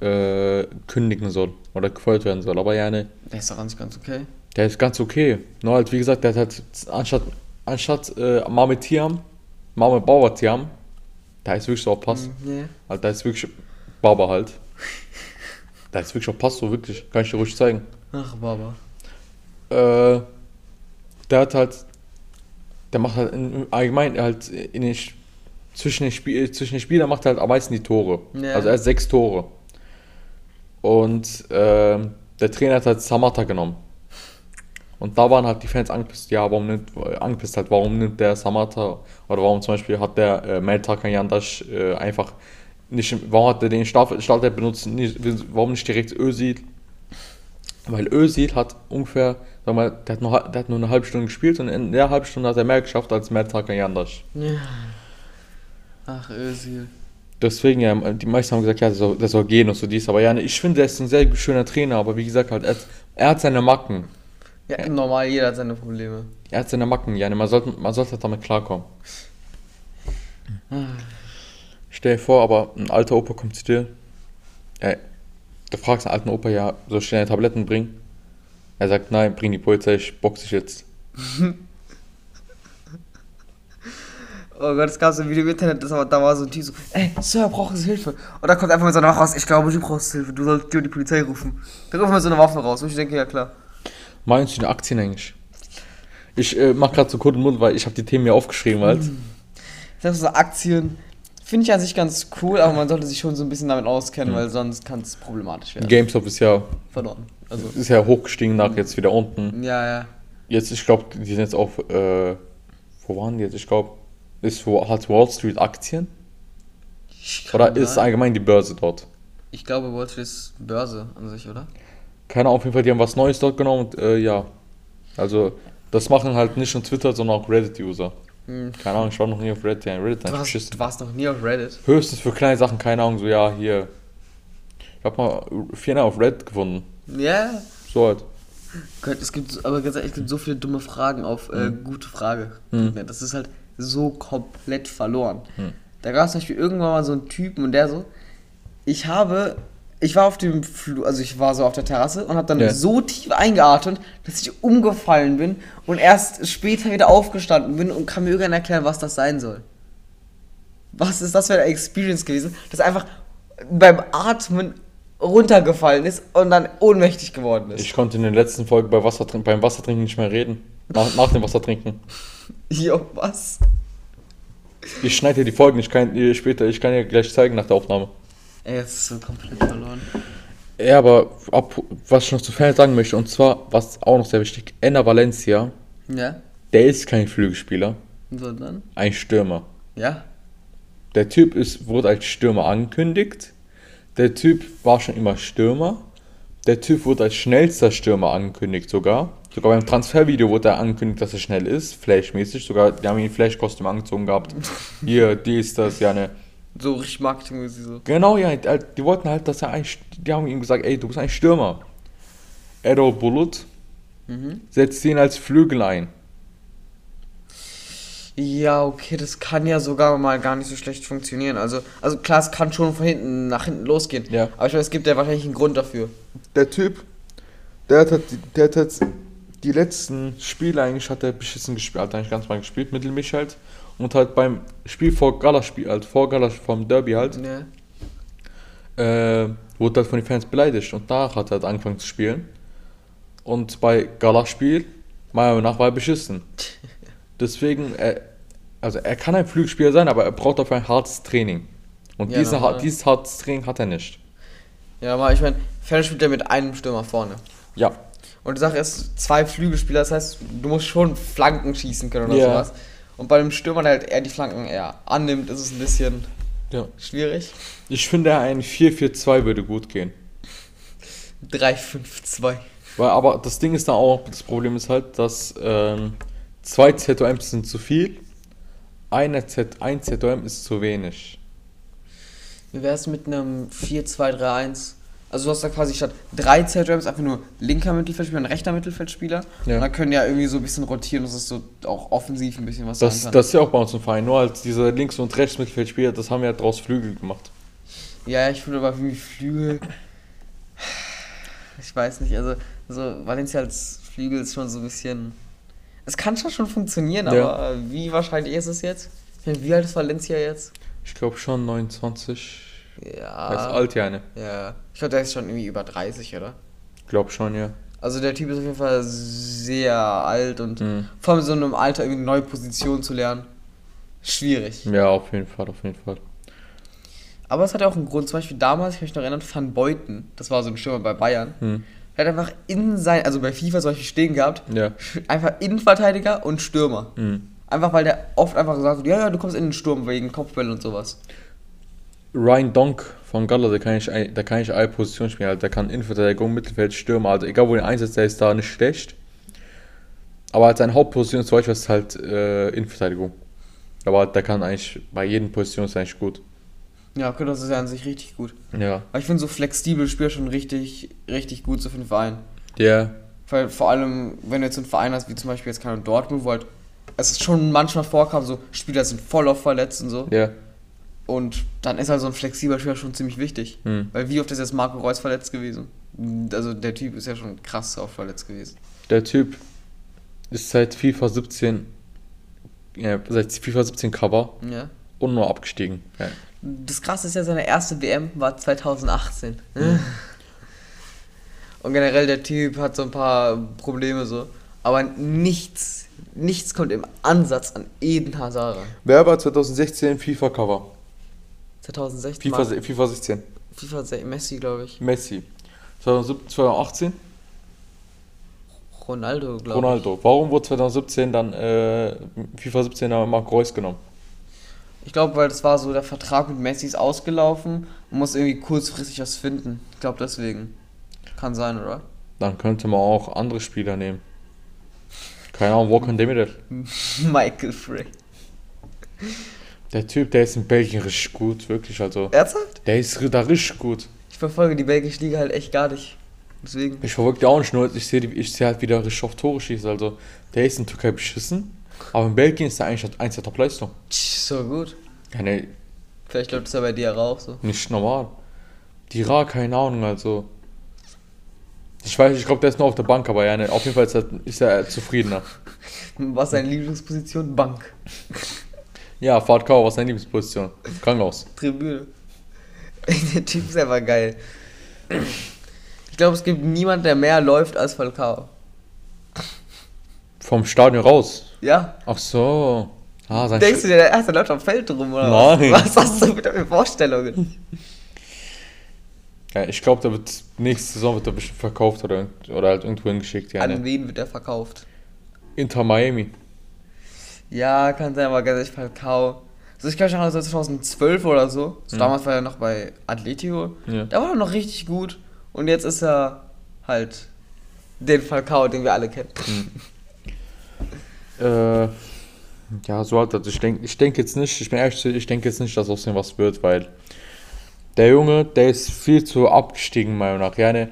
äh, kündigen soll oder gefeuert werden soll. Aber ja, ne, Der ist doch ganz, ganz okay. der ist ganz okay. Nur halt, wie gesagt, der hat halt anstatt, anstatt äh, Mame Tiam, Mame Bauer Tiam, da ist wirklich so auch Pass. Nee. Halt, da ist wirklich Baba halt. Da ist wirklich auch Pass, so wirklich. Kann ich dir ruhig zeigen. Ach, Baba. Äh, der hat halt, der macht halt in, allgemein halt in den, Sch- zwischen den, Spiel, zwischen den Spielern macht er halt am meisten die Tore. Ja. Also er hat sechs Tore. Und ähm, der Trainer hat halt Samata genommen. Und da waren halt die Fans angepisst, ja, warum nimmt, angepisst halt, warum nimmt der Samata oder warum zum Beispiel hat der äh, Meltakan Yandash äh, einfach nicht, warum hat er den Start- Startelf benutzt, nicht, warum nicht direkt Özil? Weil Özil hat ungefähr, sag mal, der hat, nur, der hat nur eine halbe Stunde gespielt und in der halben Stunde hat er mehr geschafft als Meltakan Yandash. Ja. Ach, Özil. Deswegen, ja, die meisten haben gesagt, ja, der soll, der soll gehen und so dies. Aber ja, ich finde, er ist ein sehr schöner Trainer, aber wie gesagt, halt, er, er hat seine Macken. Ja, normal, jeder hat seine Probleme. Er hat seine Macken, ja, man sollte, man sollte damit klarkommen. Stell dir vor, aber ein alter Opa kommt zu dir. Ey, du fragst einen alten Opa, ja, soll ich dir eine Tabletten bringen? Er sagt, nein, bring die Polizei, ich boxe dich jetzt. *laughs* Oh Gott, es gab so ein Video im Internet, das war, da war so ein Typ so, ey, Sir, brauchen Sie Hilfe? Und da kommt einfach mit so einer Waffe raus, ich glaube, du brauchst Hilfe, du sollst dir die Polizei rufen. Da rufen wir so eine Waffe raus und ich denke, ja klar. Meinst du die Aktien eigentlich? Ich äh, mach gerade so Code Mund, weil ich habe die Themen mir aufgeschrieben halt. Das so Aktien finde ich an sich ganz cool, aber man sollte sich schon so ein bisschen damit auskennen, weil sonst kann es problematisch werden. GameStop ist ja, Verloren. Also, ist ja hochgestiegen nach jetzt wieder unten. ja, ja. Jetzt, ich glaube, die sind jetzt auf, äh, wo waren die jetzt? Ich glaube, ist wo, hat Wall Street Aktien? Ich Oder ist allgemein die Börse dort? Ich glaube, Wall Street ist Börse an sich, oder? Keine Ahnung, auf jeden Fall, die haben was Neues dort genommen und äh, ja. Also, das machen halt nicht nur Twitter, sondern auch Reddit-User. Hm. Keine Ahnung, ich war noch nie auf Reddit, Reddit Du warst, du warst noch nie auf Reddit. Höchstens für kleine Sachen, keine Ahnung, so ja, hier. Ich hab mal vier auf Reddit gefunden. Ja. So halt. Gott, es gibt, so- aber ganz ehrlich, es gibt so viele dumme Fragen auf äh, gute Frage. Das ist halt so komplett verloren. Da gab es zum Beispiel irgendwann mal so einen Typen und der so, ich habe, ich war auf dem Flur, also ich war so auf der Terrasse und habe dann Ja. so tief eingeatmet, dass ich umgefallen bin und erst später wieder aufgestanden bin und kann mir irgendwann erklären, was das sein soll. Was ist das für eine Experience gewesen, dass einfach beim Atmen runtergefallen ist und dann ohnmächtig geworden ist. Ich konnte in der letzten Folge bei Wassertrink beim Wassertrinken nicht mehr reden. Nach, nach dem Wassertrinken. *laughs* Jo, was? Ich schneide dir die Folgen, ich kann dir später, ich kann dir gleich zeigen nach der Aufnahme. Ey, das ist so komplett verloren. Ja, aber ab, was ich noch zu Fans sagen möchte, und zwar, was auch noch sehr wichtig, Enna Valencia, Ja? der ist kein Flügelspieler, Sondern? ein Stürmer. Ja? Der Typ ist, wurde als Stürmer angekündigt. Der Typ war schon immer Stürmer. Der Typ wurde als schnellster Stürmer angekündigt sogar. Sogar beim Transfervideo wurde er angekündigt, dass er schnell ist, flashmäßig. Sogar, die haben ihn Flash-Kostüm angezogen gehabt. *laughs* Hier, die ist das, ja ne. So richtig marketingmäßig so. Genau, ja, die, die wollten halt, dass er ein, die haben ihm gesagt, ey, du bist ein Stürmer. Errol Bulut Mhm. setzt ihn als Flügel ein. Ja, okay, das kann ja sogar mal gar nicht so schlecht funktionieren. Also, also klar, es kann schon von hinten nach hinten losgehen. Ja. Aber ich meine, es gibt ja wahrscheinlich einen Grund dafür. Der Typ, der hat, halt- der hat jetzt die letzten Spiele eigentlich hat er beschissen gespielt, hat eigentlich ganz mal gespielt, mittelmäßig halt. Und halt beim Spiel vor Galaspiel, halt vor Galaspiel, vom Derby halt, Ja. äh, wurde halt von den Fans beleidigt und danach hat er halt angefangen zu spielen. Und bei Galaspiel, meiner Meinung nach, war er beschissen. *laughs* Deswegen, er, also er kann ein Flügelspieler sein, aber er braucht dafür ein hartes Training. Und Ja, diese, normal. dieses hartes Training hat er nicht. Ja, aber ich meine, Ferner spielt ja mit einem Stürmer vorne. Ja, Und die Sache ist, zwei Flügelspieler, das heißt, du musst schon Flanken schießen können oder Ja. sowas. Und bei dem Stürmer, der halt eher die Flanken eher annimmt, ist es ein bisschen ja. schwierig. Ich finde, ein 4-4-2 würde gut gehen. 3-5-2. Weil, aber das Ding ist da auch, das Problem ist halt, dass ähm, zwei ZOMs sind zu viel, eine Z, ein ZOM ist zu wenig. Wie wäre es mit einem 4-2-3-1? Also du hast da quasi statt drei ZRMs einfach nur linker Mittelfeldspieler und rechter Mittelfeldspieler. Ja. Und dann können ja irgendwie so ein bisschen rotieren, dass es so auch offensiv ein bisschen was Das, sein kann. das ist ja auch bei uns im Verein, nur als diese Links- und Rechtsmittelfeldspieler, das haben wir ja draus Flügel gemacht. ja, ich finde aber irgendwie Flügel. Ich weiß nicht, also, also Valencia als Flügel ist schon so ein bisschen. Es kann schon schon funktionieren, Ja. aber wie wahrscheinlich ist es jetzt? Wie alt ist Valencia jetzt? Ich glaube schon 29. Ja. Er ist alt, ja, ne? Ja. Ich glaube, der ist schon irgendwie über 30, oder? Glaub schon, ja. Also der Typ ist auf jeden Fall sehr alt und Mhm. vor allem so in einem Alter irgendwie eine neue Position zu lernen, schwierig. Ja, auf jeden Fall, auf jeden Fall. Aber es hat ja auch einen Grund. Zum Beispiel damals, ich kann mich noch erinnern, Van Beuten, das war so ein Stürmer bei Bayern, Hm. der hat einfach in sein, also bei FIFA zum Beispiel stehen gehabt, Ja. einfach Innenverteidiger und Stürmer. Hm. Einfach weil der oft einfach gesagt hat, ja, ja, du kommst in den Sturm wegen Kopfbällen und sowas. Ryan Donk von Gala, der kann ich, der kann ich alle Positionen spielen. Also der kann Innenverteidigung, Mittelfeld, Stürmer. Also egal, wo er einsetzt, der ist da nicht schlecht. Aber als seine Hauptposition zum Beispiel ist halt äh, Innenverteidigung. Aber der kann eigentlich bei jedem Position ist eigentlich gut. Ja, okay, das ist ja an sich richtig gut. Ja. Aber ich finde so flexibel Spieler schon richtig, richtig gut so für den Verein. Der, Weil vor allem, wenn du jetzt einen Verein hast, wie zum Beispiel jetzt keine Dortmund, wo halt es ist schon manchmal vorkam, so Spieler sind voll oft verletzt und so. der, Und dann ist halt so ein flexibler Spieler schon ziemlich wichtig. hm. Weil wie oft ist jetzt Marco Reus verletzt gewesen? Also der Typ ist ja schon krass oft verletzt gewesen. der Typ ist seit FIFA 17, ja, seit FIFA 17 Cover Ja. und nur abgestiegen. Ja. Das krasse ist ja, seine erste WM war 2018. *laughs* Und generell der Typ hat so ein paar Probleme so. Aber nichts, nichts kommt im Ansatz an Eden Hazard. Wer war 2016 FIFA Cover? 2016 FIFA, se- FIFA 16. FIFA se- Messi, glaube ich. Messi. 2017 2018 Ronaldo, glaube ich. Ronaldo. Warum wurde 2017 dann äh, FIFA 17 dann Marc Reus genommen? Ich glaube, weil das war so, der Vertrag mit Messi ist ausgelaufen und muss irgendwie kurzfristig was finden. Ich glaube deswegen. Kann sein, oder? Dann könnte man auch andere Spieler nehmen. Keine Ahnung, Walker Demirel. *laughs* Michael Frey. Der Typ, der ist in Belgien richtig gut, wirklich. Also, Ernsthaft? der ist da richtig gut. Ich verfolge die belgische Liga halt echt gar nicht. Deswegen. Ich verfolge die auch nicht nur, ich sehe ich sehe halt wieder richtig auf Tore schießen. Also, der ist in Türkei beschissen. Aber in Belgien ist er eigentlich halt eins der Top-Leistung. Tsch, So gut. Ja, ne, Vielleicht läuft es ja bei dir auch so. nicht normal. Die Ra, keine Ahnung, also. Ich weiß, ich glaube, der ist nur auf der Bank, aber ja, ne, auf jeden Fall ist er, ist er zufriedener. *laughs* Was ist deine Lieblingsposition? Bank. *laughs* Ja, Falcao, was ist deine Lieblingsposition? Krankenhaus. Tribüne. *laughs* Der Typ ist einfach geil. Ich glaube, es gibt niemand, der mehr läuft als Falcao. Vom Stadion raus. Ja? Ach so. Ah, Denkst du dir, der erste läuft am Feld rum oder Nein. was? Was hast du mit für Vorstellungen? ja, ich glaube, der wird nächste Saison wird er bestimmt verkauft oder, oder halt irgendwo hingeschickt. Ja, An ne? wen wird er verkauft? Inter Miami. Ja, kann sein, aber ganz ehrlich, Falcao. Also ich kann mich erinnern, so 2012 oder so. so Mhm. Damals war er noch bei Atletico. Ja. Da war er noch richtig gut. Und jetzt ist er halt den Falcao, den wir alle kennen. Äh, ja, so halt, also ich denke ich denk jetzt nicht, ich bin ehrlich, ich denke jetzt nicht, dass aus dem was wird, weil der Junge, der ist viel zu abgestiegen, meiner Meinung nach. Ja, ne?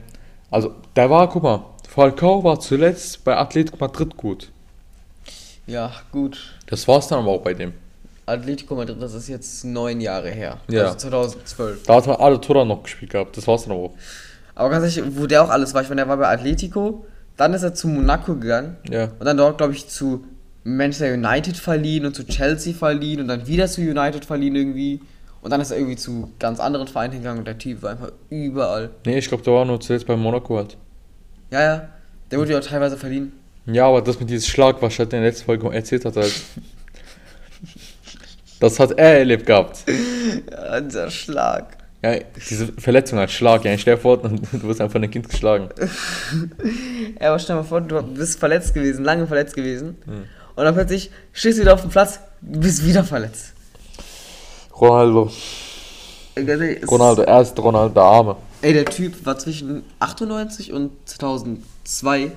Also, der war, guck mal, Falcao war zuletzt bei Atletico Madrid gut. Ja, gut. Das war's dann aber auch bei dem. Atletico Madrid, das ist jetzt neun Jahre her. Ja. Also 2012. Da hat er alle Tore noch gespielt gehabt, das war's dann aber auch. Aber ganz ehrlich, wo der auch alles war, ich meine, der war bei Atletico, dann ist er zu Monaco gegangen Ja. und dann dort, glaube ich, zu Manchester United verliehen und zu Chelsea verliehen und dann wieder zu United verliehen irgendwie. Und dann ist er irgendwie zu ganz anderen Vereinen hingegangen und der Typ war einfach überall. Nee, ich glaube, der war nur zuletzt bei Monaco halt. Ja, ja. Der wurde ja auch teilweise verliehen. Ja, aber das mit diesem Schlag, was ich halt in der letzten Folge erzählt hat, halt. das hat er erlebt gehabt. Ja, dieser Schlag. Ja, diese Verletzung als Schlag, ja, stell dir vor, du wirst einfach ein Kind geschlagen. *laughs* Ja, aber stell dir mal vor, du bist verletzt gewesen, lange verletzt gewesen. Hm. Und dann plötzlich stehst du wieder auf dem Platz, bist wieder verletzt. Ronaldo. Ey, Ronaldo, erst Ronaldo, der Arme. Ey, der Typ war zwischen 98 und 2002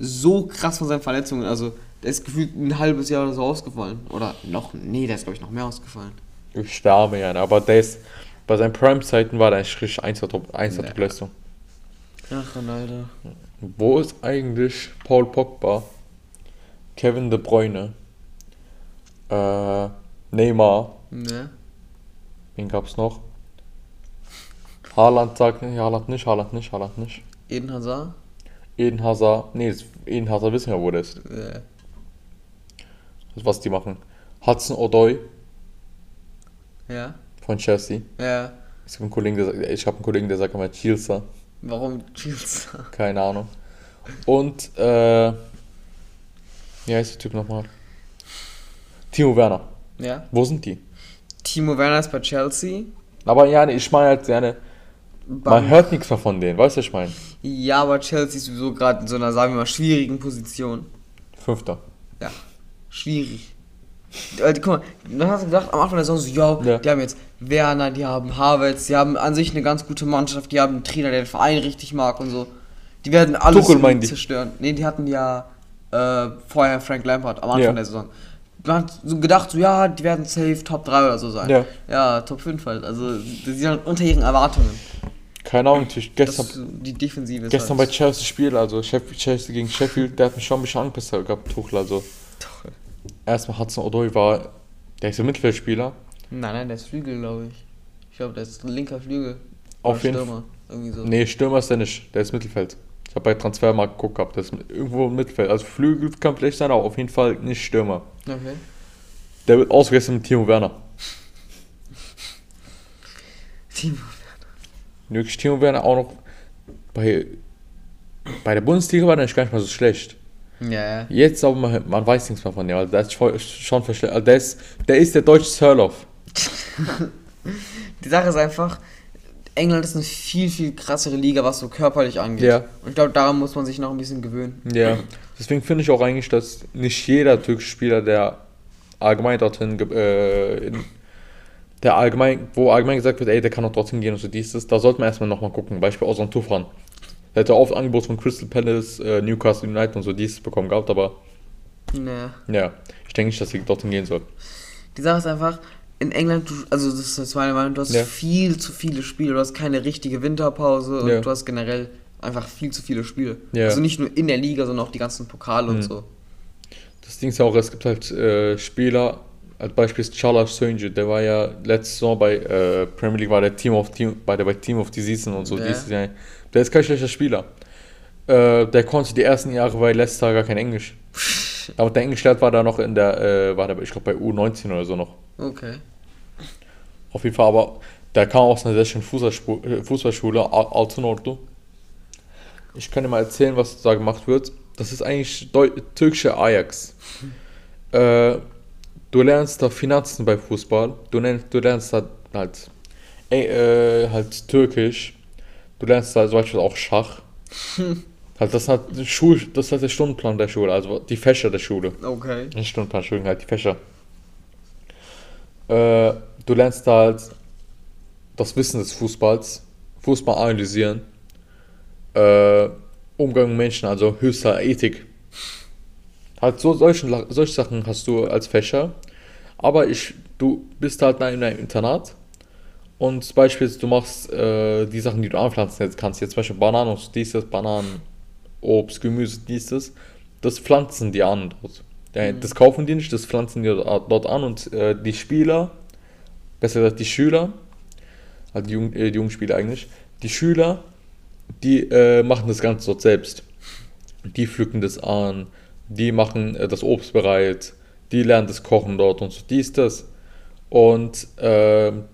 so krass von seinen Verletzungen. Also, der ist gefühlt ein halbes Jahr oder so ausgefallen. Oder noch, nee, der ist, glaube ich, noch mehr ausgefallen. Ich Arme, ja, aber der ist, bei seinen Prime-Zeiten war der richtig eins der Top, eins der Ja. Top-Leistung. Ach, Ronaldo. Wo ist eigentlich Paul Pogba, Kevin De Bruyne, äh, Neymar, Ne? wen gab's noch? Haaland sagt, nee, Haaland nicht, Haaland nicht, Haaland nicht. Eden Hazard? Eden Hazard, nee, Eden Hazard wissen wir, wo der ist. Äh, Was die machen. Hudson Odoi ja. von Chelsea. Ja. Ich habe einen Kollegen, der, sagt- ich habe einen Kollegen, der sagt immer Chelsea. Warum Chills? Keine Ahnung. Und, äh, wie heißt der Typ nochmal? Timo Werner. Ja. Wo sind die? Timo Werner ist bei Chelsea. Aber ja, ich meine halt gerne, man hört nichts mehr von denen, weißt du, was ich meine? Ja, aber Chelsea ist sowieso gerade in so einer, sagen wir mal, schwierigen Position. Fünfter. Ja. Schwierig. Äh, Guck mal, dann hast du gedacht, am Anfang der Saison so, ja, Ja. die haben jetzt Werner, die haben Havertz, die haben an sich eine ganz gute Mannschaft, die haben einen Trainer, der den Verein richtig mag und so. Die werden alles Tuchel meinen die? zerstören. Nee, die hatten ja äh, vorher Frank Lampard am Anfang Ja. der Saison. Man hat so gedacht, so, ja, die werden safe Top 3 oder so sein. Ja. Ja, Top 5 halt. Also, die sind unter ihren Erwartungen. Keine Ahnung, natürlich Das gestern, die Defensive ist gestern bei halt. Chelsea Spiel, also Chelsea gegen Sheffield, der hat mich schon ein bisschen angepisst gehabt, Tuchel, also. Erstmal Hudson Odoi war, der ist ein Mittelfeldspieler. Nein, nein, der ist Flügel, glaube ich. Ich glaube, der ist ein linker Flügel. Auf jeden Stürmer. Irgendwie so. Nee, Stürmer ist der nicht, der ist Mittelfeld. Ich habe bei Transfermarkt geguckt gehabt, der ist irgendwo im Mittelfeld. Also Flügel kann vielleicht sein, aber auf jeden Fall nicht Stürmer. Okay. Der wird ausgerechnet mit Timo Werner. Timo. Wirklich Timo Werner auch noch bei, bei der Bundesliga war der nicht gar nicht mal so schlecht. Ja. Jetzt aber man, man weiß nichts mehr von dem, also der ist schon verschlechtert. Also der ist, der ist der deutsche Sörloff. *laughs* Die Sache ist einfach, England ist eine viel, viel krassere Liga, was so körperlich angeht. Ja. Und ich glaube, daran muss man sich noch ein bisschen gewöhnen. Ja. Deswegen finde ich auch eigentlich, dass nicht jeder türkische Spieler, der allgemein dorthin, äh, der allgemein, wo allgemein gesagt wird, ey, der kann doch dorthin gehen und so dies, das, da sollte man erstmal nochmal gucken. Beispiel Ozan Tufan. Der hätte oft Angebot von Crystal Palace, äh, Newcastle United und so dies bekommen gehabt, aber Naja. ja, ich denke nicht, dass sie dorthin gehen soll. Die Sache ist einfach, in England, also das ist meine Meinung, du hast Ja. viel zu viele Spiele, du hast keine richtige Winterpause und Ja. du hast generell einfach viel zu viele Spiele. Ja. Also nicht nur in der Liga, sondern auch die ganzen Pokale und Mhm. so. Das Ding ist ja auch, es gibt halt äh, Spieler, als Beispiel ist Chala Sönce, der war ja letzte Saison bei äh, Premier League, war der Team of Team, bei der bei Team of the Season und so. Ja. Jahr. Der ist kein schlechter Spieler. Äh, der konnte die ersten Jahre bei Leicester gar kein Englisch. *laughs* Aber der Englischlehrer war da noch in der, äh, war da, ich glaube bei U19 oder so noch. Okay. Auf jeden Fall, aber der kam aus einer sehr schönen äh, Fußballschule, Al- Altınordu. Ich kann dir mal erzählen, was da gemacht wird. Das ist eigentlich Deu türkische Ajax. *laughs* Äh, du lernst da Finanzen bei Fußball. Du, lernst, du lernst da halt, äh, halt Türkisch. Du lernst da zum Beispiel auch Schach. *laughs* halt, das hat Schul, das hat der Stundenplan der Schule, also die Fächer der Schule. Okay. Nicht Stundenplan, Entschuldigung, halt die Fächer. Äh, du lernst da halt das Wissen des Fußballs, Fußball analysieren, äh, Umgang mit Menschen, also höchster Ethik. Halt so solche, La- solche Sachen hast du als Fächer. Aber ich, du bist halt in einem Internat und beispielsweise du machst äh, die Sachen, die du anpflanzen jetzt kannst, jetzt zum Beispiel Bananen, dies, das, Bananen, Obst, Gemüse, dies, das, pflanzen die an dort. Ja, Das kaufen die nicht, das pflanzen die dort dort an und äh, die Spieler, besser gesagt die Schüler, also die, Jung, äh, die jungen Spieler eigentlich, die Schüler, die äh, machen das Ganze dort selbst. Die pflücken das an, die machen äh, das Obst bereit, die lernen das Kochen dort und so dies, das. Und ähm,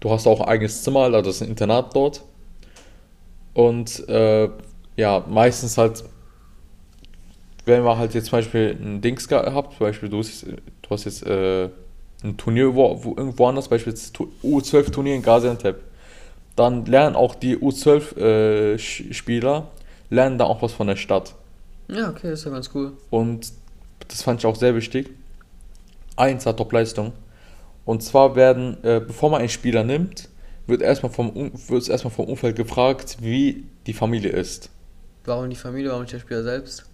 du hast auch ein eigenes Zimmer, also das ist ein Internat dort. Und äh, ja, meistens halt, wenn man halt jetzt zum Beispiel ein Dings gehabt, zum Beispiel du, hast- du hast jetzt äh, ein Turnier wo, wo, irgendwo anders, beispielsweise Tu- U12-Turnier in Gaziantep, dann lernen auch die U12-Spieler, lernen da auch was von der Stadt. Ja, okay, ist ja ganz cool. Und das fand ich auch sehr wichtig. Eins hat Top-Leistung. Und zwar werden, äh, bevor man einen Spieler nimmt, wird erstmal vom, wird es erstmal vom Umfeld gefragt, wie die Familie ist. Warum die Familie, warum nicht der Spieler selbst?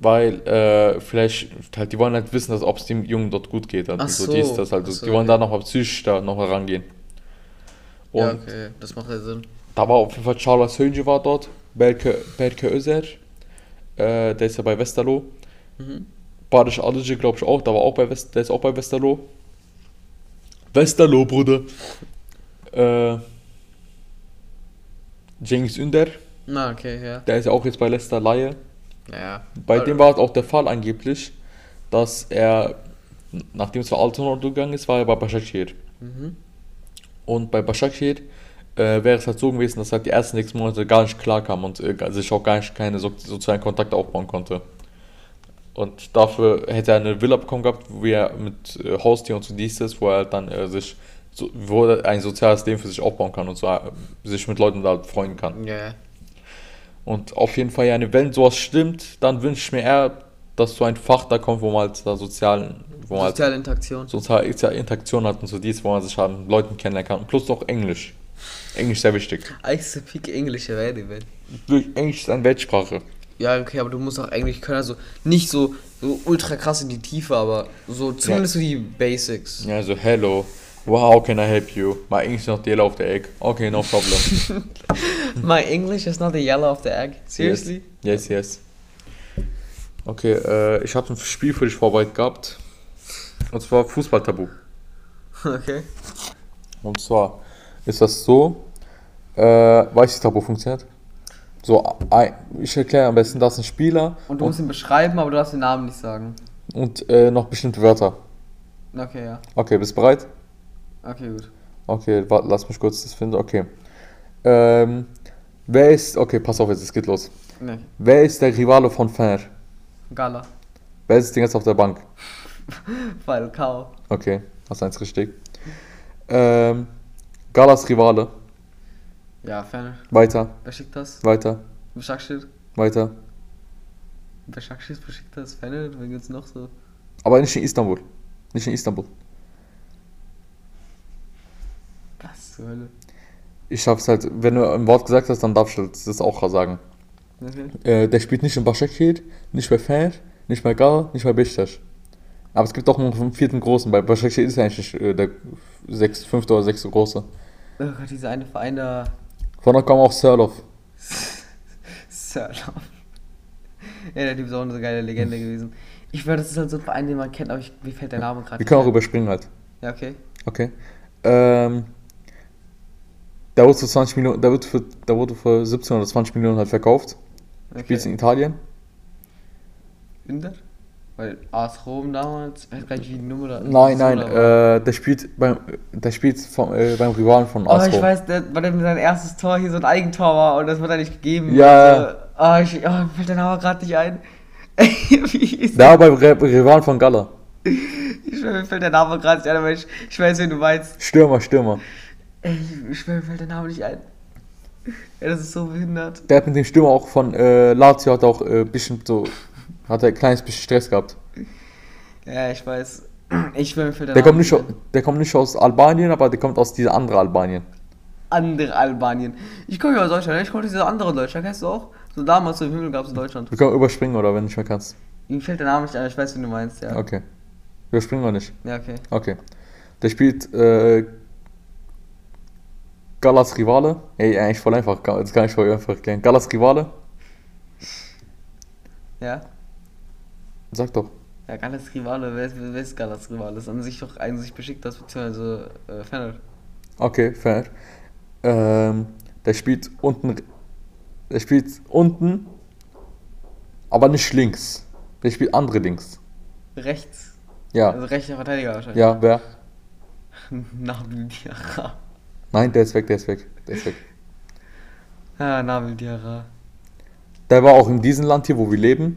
Weil äh, vielleicht, halt, die wollen halt wissen, dass ob es dem Jungen dort gut geht. Also Ach so, so, dies, das, also, ach so, die wollen okay. da nochmal psychisch da nochmal rangehen. Und ja, okay, das macht ja Sinn. da war auf jeden Fall Charles Hönge war dort, Belke, Belke Özer, äh, der ist ja bei Westerlo. Mhm. Badisch Alice, glaube ich auch, da war auch bei West, der ist auch bei Westerlo. Westerlo, Bruder. Äh, Cengiz Ünder, Na, okay, ja. der ist ja auch jetzt bei Leicester Laie. Naja. Bei dem war es auch der Fall angeblich, dass er, nachdem es zu Altonor gegangen ist, war er bei Başakşehir. Mhm. Und bei Başakşehir äh, wäre es halt so gewesen, dass halt die ersten sechs Monate gar nicht klar kam und äh, sich auch gar nicht keine so, sozialen Kontakte aufbauen konnte. Und dafür hätte er eine Villa bekommen gehabt, wo er mit äh, Haustier und so dies ist, wo er halt dann äh, sich, so, wo er ein soziales Leben für sich aufbauen kann und so äh, sich mit Leuten da halt freuen kann. Ja. Und auf jeden Fall, ja, wenn sowas stimmt, dann wünsche ich mir eher, dass so ein Fach da kommt, wo man halt da sozialen, wo man halt Soziale Interaktion. soziale Interaktion hat und so dies, wo man sich halt mit Leuten kennenlernen kann. Und plus auch Englisch. Englisch sehr wichtig. Eigentlich speak English man. Durch- Englisch ist eine Weltsprache. Ja, okay, aber du musst auch Englisch können, also nicht so, so ultra krass in die Tiefe, aber so zumindest so die Basics. Ja, so hello. Wow, how can I help you? My English is not the yellow of the egg. Okay, no problem. *laughs* My English is not the yellow of the egg. Seriously? Yes, yes. Okay, äh, ich habe ein Spiel für dich vorbereitet gehabt. Und zwar Fußballtabu. *laughs* Okay. Und zwar ist das so, äh, weiß wie Tabu funktioniert? So, ich erkläre am besten, das ist ein Spieler Und du musst ihn beschreiben, aber du darfst den Namen nicht sagen. und äh, noch bestimmte Wörter. Okay, ja. Okay, bist du bereit? Okay, gut. Okay, warte, lass mich kurz das finden. Okay. Ähm, wer ist, okay, pass auf jetzt, es geht los. Nee. Wer ist der Rivale von Fener? Gala. Wer ist jetzt auf der Bank? *laughs* Falcao. Okay, hast eins richtig. Ähm, Galas Rivale. Ja, Fener. Weiter, Besiktas. weiter, Besiktas. weiter. Besiktas, Besiktas, Fener. Wen gibt's noch so? Aber nicht in Istanbul. Nicht in Istanbul. Was zur Hölle? Ich schaff's halt, wenn du ein Wort gesagt hast, dann darfst du das auch sagen. Okay. Äh, der spielt nicht in Başakşehir, nicht bei Fener, nicht bei Gal, nicht bei Beşiktaş. Aber es gibt auch noch einen vierten großen. Bei Başakşehir ist eigentlich nicht, äh, der sechs, fünfte oder sechste große. Oh Gott, dieser eine Verein da. Von da kam auch Sörloff. Sirloff. ja, der Typ ist auch eine so geile Legende gewesen. Ich würde, das ist halt so ein Verein, den man kennt, aber ich, mir fällt der Name gerade Wir können auch überspringen halt. Ja, okay. Okay. Ähm, der wurde für 20 Millionen, der, wird für, der wurde für 17 oder 20 Millionen halt verkauft. Spielt in okay. Italien. Inter? Weil AS Rom damals, ich weiß gar nicht, wie die Nummer da Nein, nein, da war. äh, der spielt beim, der spielt vom, äh, beim Rivalen von Oh, AS ich Rom. weiß, der, weil der sein erstes Tor hier so ein Eigentor war und das wird er nicht gegeben. Ja. Also, oh, ich, oh, mir fällt der Name gerade nicht ein. *laughs* wie ist Der war beim Rivalen von Gala. Ich schwör, mir fällt der Name gerade nicht ein, aber ich, ich weiß, wen du meinst. Stürmer, Stürmer. Ey, ich schwör, mir fällt der Name nicht ein. Ja, das ist so behindert. Der hat mit dem Stürmer auch von äh, Lazio hat auch äh, bisschen so, hat er ein kleines bisschen Stress gehabt. Ja, ich weiß. *clears throat* Ich schwör, mir fällt der, kommt, nicht, der kommt nicht aus Albanien, aber der kommt aus dieser anderen Albanien. Andere Albanien. Ich komme ja aus Deutschland, ne? ich komme aus dieser andere Deutschland, kennst du auch? So damals so im Himmel gab es in Deutschland. Wir können überspringen, oder wenn du nicht mehr kannst. Mir fällt der Name nicht ein, ich weiß, wen du meinst, ja. Okay. Überspringen wir nicht. Ja, okay. Okay. Der spielt äh, Galas Rivale. Ey, eigentlich voll einfach. Das kann ich voll einfach erklären. Galas Rivale. Ja? Sag doch. Ja, Gallas Rivale, wer ist, wer ist Gallas Rivale? Das ist an sich doch beschickt, das beziehungsweise äh, Fener. Okay, fair. Ähm, der spielt unten. Der spielt unten, aber nicht links. Der spielt andere links. Rechts. Ja. Also rechter Verteidiger wahrscheinlich. Ja, wer? *laughs* Nabil Diarra. Nein, der ist weg, der ist weg. Der ist weg. Ja, Nabil Diarra. Der war auch in diesem Land hier, wo wir leben.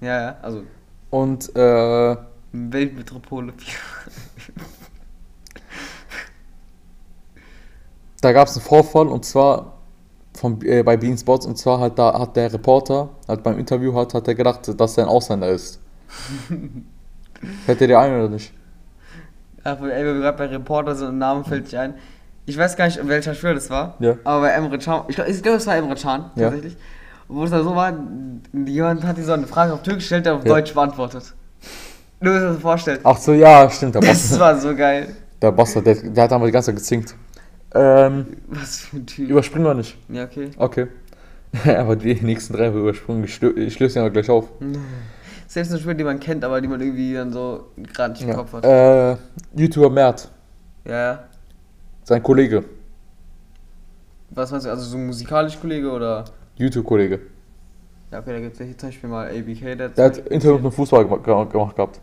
Ja, ja, also Und äh, Weltmetropole. *laughs* da gab es einen Vorfall und zwar von, äh, bei Bean Sports und zwar hat da hat der Reporter halt beim Interview hat, hat er gedacht, dass er ein Ausländer ist. *laughs* Fällt dir der ein oder nicht? Wo- ey, wir gerade bei Reporter sind und Namen fällt nicht ein. Ich weiß gar nicht, welcher Spieler das war. Ja. Aber bei Emre Can, ich glaube, glaub, es war Emre Can, Ja. Wo es dann so war, jemand hat dir so eine Frage auf Türkisch gestellt, der auf Ja. Deutsch beantwortet. Du musst dir das vorstellen. Ach so, ja, stimmt, der *laughs* Das war so geil. Der Bastard, der, der hat einmal die ganze Zeit gezinkt. Ähm, Was für ein Typ. überspringen wir nicht. Ja, okay. Okay. *laughs* aber die nächsten drei haben wir übersprungen. Ich, löse ihn aber gleich auf. *laughs* Selbst eine Spieler, die man kennt, aber die man irgendwie dann so gerade nicht im Ja. Kopf hat. Äh, YouTuber Mert, Ja, ja. sein Kollege, Was meinst du, also so ein musikalisch Kollege oder? YouTube-Kollege. Ja, okay, da gibt es ja zum Beispiel mal ABK, der, Der hat Interview mit dem Fußball gema- ge- gemacht gehabt.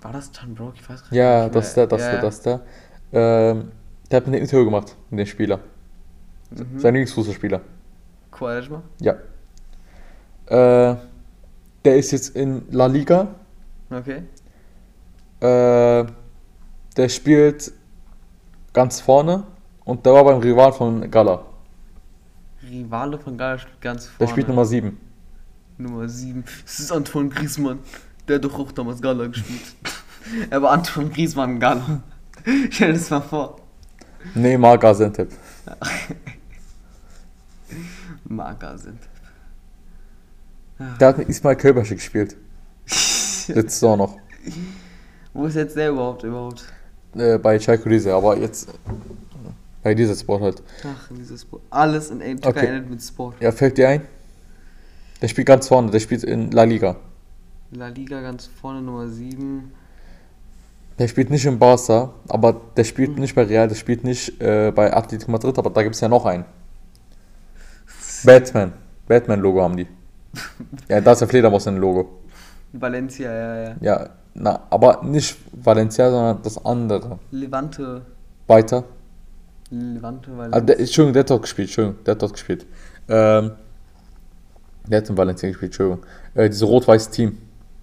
War das John Broke? Ich weiß gar Ja, nicht das ist mehr. der, das ist ja, der, das ist der. Ähm, der hat dem Interview gemacht, mit dem Spieler. Mhm. Sein Lieblingsfußballspieler. Quaresma? Ja. Äh, der ist jetzt in La Liga. Okay. Äh, der spielt ganz vorne und der war beim Rival von Gala. Rivale von Gala spielt ganz vorne. Der spielt Nummer 7. Nummer 7. Das ist Antoine Griezmann. Der hat doch auch damals Gala gespielt. *laughs* er war Antoine Griezmann Gala. *laughs* Stell dir das mal vor. Neymar Gaziantep. Maga sind. Der hat mit Ismail Kölbasche gespielt. *laughs* Letzte Saison noch. Wo ist jetzt der überhaupt überhaupt? Äh, bei Rize, aber jetzt bei dieser Sport halt. Ach, dieses Sport. Alles in einem Okay. endet mit Sport. Ja, fällt dir ein? Der spielt ganz vorne, der spielt in La Liga. La Liga ganz vorne Nummer 7. Der spielt nicht in Barca, aber der spielt nicht bei Real, der spielt nicht äh, bei Atletico Madrid, aber da gibt es ja noch einen. Batman. Batman-Logo haben die. *laughs* Ja, da ist der Fledermaus ein Logo. Valencia, ja, ja. Ja, na, aber nicht Valencia, sondern das andere. Levante. Weiter. Levante, Ah, Valencia. der, Entschuldigung, der hat dort gespielt, Entschuldigung, der hat dort gespielt. Ähm, der hat in Valencia gespielt, Entschuldigung. Äh, dieses rot-weiße Team.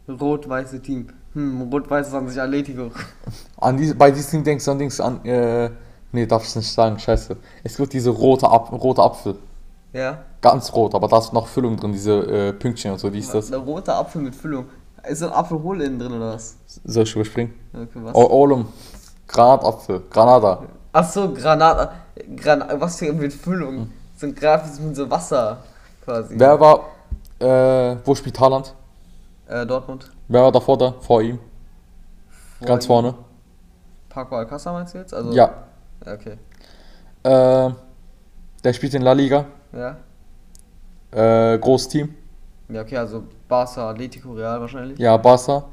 Rot-weiße Team. Hm, rot-weiß ist an sich Atletico. *laughs* An diese, bei diesem Team denkst du an Dings an, äh, nee, darf ich nicht sagen, scheiße. Es gibt diese rote, Ap rote Apfel. Ja. Ganz rot, aber da ist noch Füllung drin, diese äh, Pünktchen und so, die ist das. Der rote Apfel mit Füllung. Ist ein Apfel hohl innen drin oder was? Soll ich überspringen? Okay, was? O Olum. Granatapfel. Granada. Ach so, Granat. Gran was für mit Füllung? So ein Graf mit so Wasser quasi. Wer war, äh, wo spielt Haaland? Äh, Dortmund. Wer war davor da? Vor ihm? Ganz ihm. vorne? Paco Alcázar meinst du jetzt? Also, Ja. Okay. Äh, der spielt in La Liga. Ja. Äh, großes Team. Ja, okay, also Barca, Atletico, Real wahrscheinlich. Ja, Barca.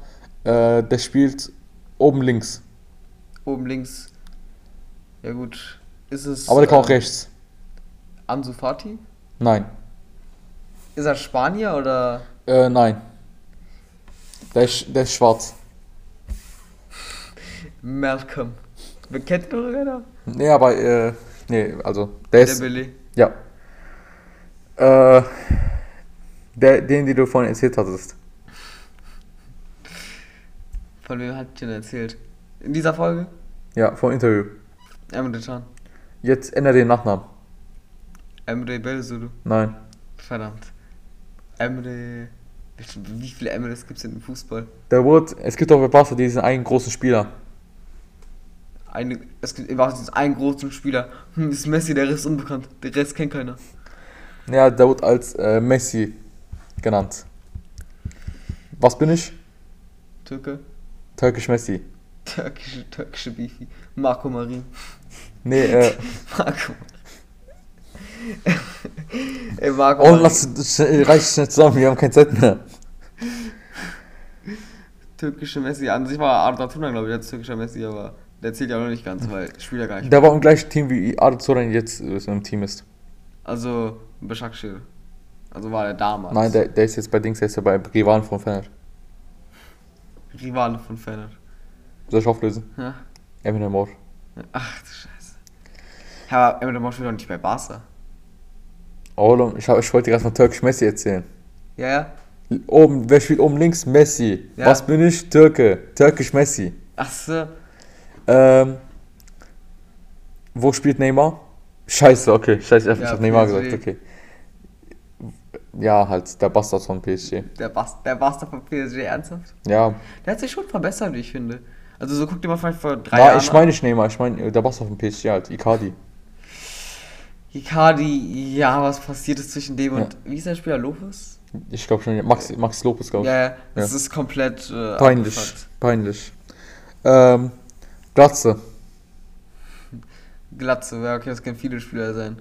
Äh, der spielt oben links. Oben links. Ja gut. Ist es. Aber der kann auch ähm, rechts. Ansu Fati? Nein. Ist er Spanier oder. Äh, nein. Der ist, der ist schwarz. Malcolm? Kennt du oder? Nee, aber, äh, nee, also, der ist. Dembele. Ja. Äh, der, den, den du vorhin erzählt hattest. Von wem hat ich denn erzählt? In dieser Folge? Ja, vom Interview. Emre Can. Jetzt ändere den Nachnamen. Emre Belzulu. Nein. Verdammt. Emre. Wie viele Emres gibt es denn im Fußball? Der wurde, es gibt auch bei Barca diesen einen großen Spieler. Eine, es gibt immer einen großen Spieler. Hm, ist Messi, der Rest unbekannt. Der Rest kennt keiner. Ja, der wird als äh, Messi genannt. Was bin ich? Türke. Türkisch Messi. Türkische, türkische Bifi. Marco Marin. Nee, äh, *laughs* Marco. Ey, Marco oh, lass, sch- reicht schnell zusammen, wir haben keine Zeit mehr. Türkische Messi. An sich war Arda Tuna, glaube ich, der ist türkischer Messi, aber der zählt ja auch noch nicht ganz, weil spielt ja gar nicht. Der war im gleichen Team wie Arda Turan jetzt äh, so im Team ist. Also, Beschakschir. Also war der damals. Nein, der, der ist jetzt bei Dings, der ist ja bei Rivalen von Fener. Rivale von Feyenoord. Soll ich auflösen? Ja? Eminem Moore. Ach du Scheiße. Ja, aber Emre Mosch spielt doch nicht bei Barca. Oh, ich, hab, ich wollte dir gerade von Türkisch Messi erzählen. Ja, ja. Oben, wer spielt oben links? Messi. Ja. Was bin ich? Türke. Türkisch Messi. Ach so. Ähm, wo spielt Neymar? Scheiße, okay. Scheiße, ich Ja, hab Neymar PSG. gesagt, okay. Ja, halt, der Bastard von PSG. Der, Bas der Bastard von PSG, ernsthaft? Ja, Der hat sich schon verbessert, wie ich finde. Also so guck dir mal vielleicht vor drei Na, Jahren ich meine nicht Neymar, ich meine äh, der Bastard von PSG halt, Icardi. Icardi, ja, was passiert ist zwischen dem und... Wie ist der Spieler? Lopez? Ich glaube schon, Max, Max Lopez, glaube ich. Ja, ja, das ist komplett... Äh, Peinlich, abgefuckt. peinlich. Ähm, Glatze. Glatze, ja, okay, das können viele Spieler sein.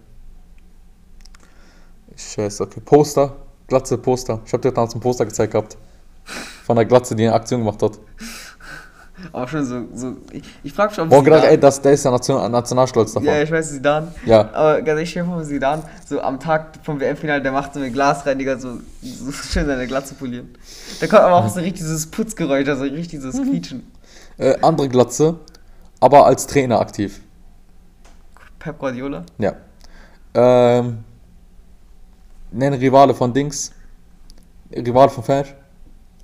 Scheiße, okay. Poster. Glatze, Poster. Ich habe dir damals ein Poster gezeigt gehabt. Von der Glatze, die eine Aktion gemacht hat. Aber schon so... so ich ich frag mich, ob Boah, gedacht, Zidane- ey, das, der ist ja Nation, Nationalstolz davon. Ja, ich weiß, Zidane. Ja. Aber ganz ehrlich, dir vor, Zidane, so am Tag vom WM-Finale, der macht so mit Glasreiniger so, so *laughs* schön seine Glatze polieren. Da kommt aber auch so richtig dieses Putzgeräusch, also richtig dieses Mhm. Quietschen. Äh, andere Glatze, aber als Trainer aktiv. Pep Guardiola. Ja. Ähm, nenn Rivale von Dings. Rival von Fan.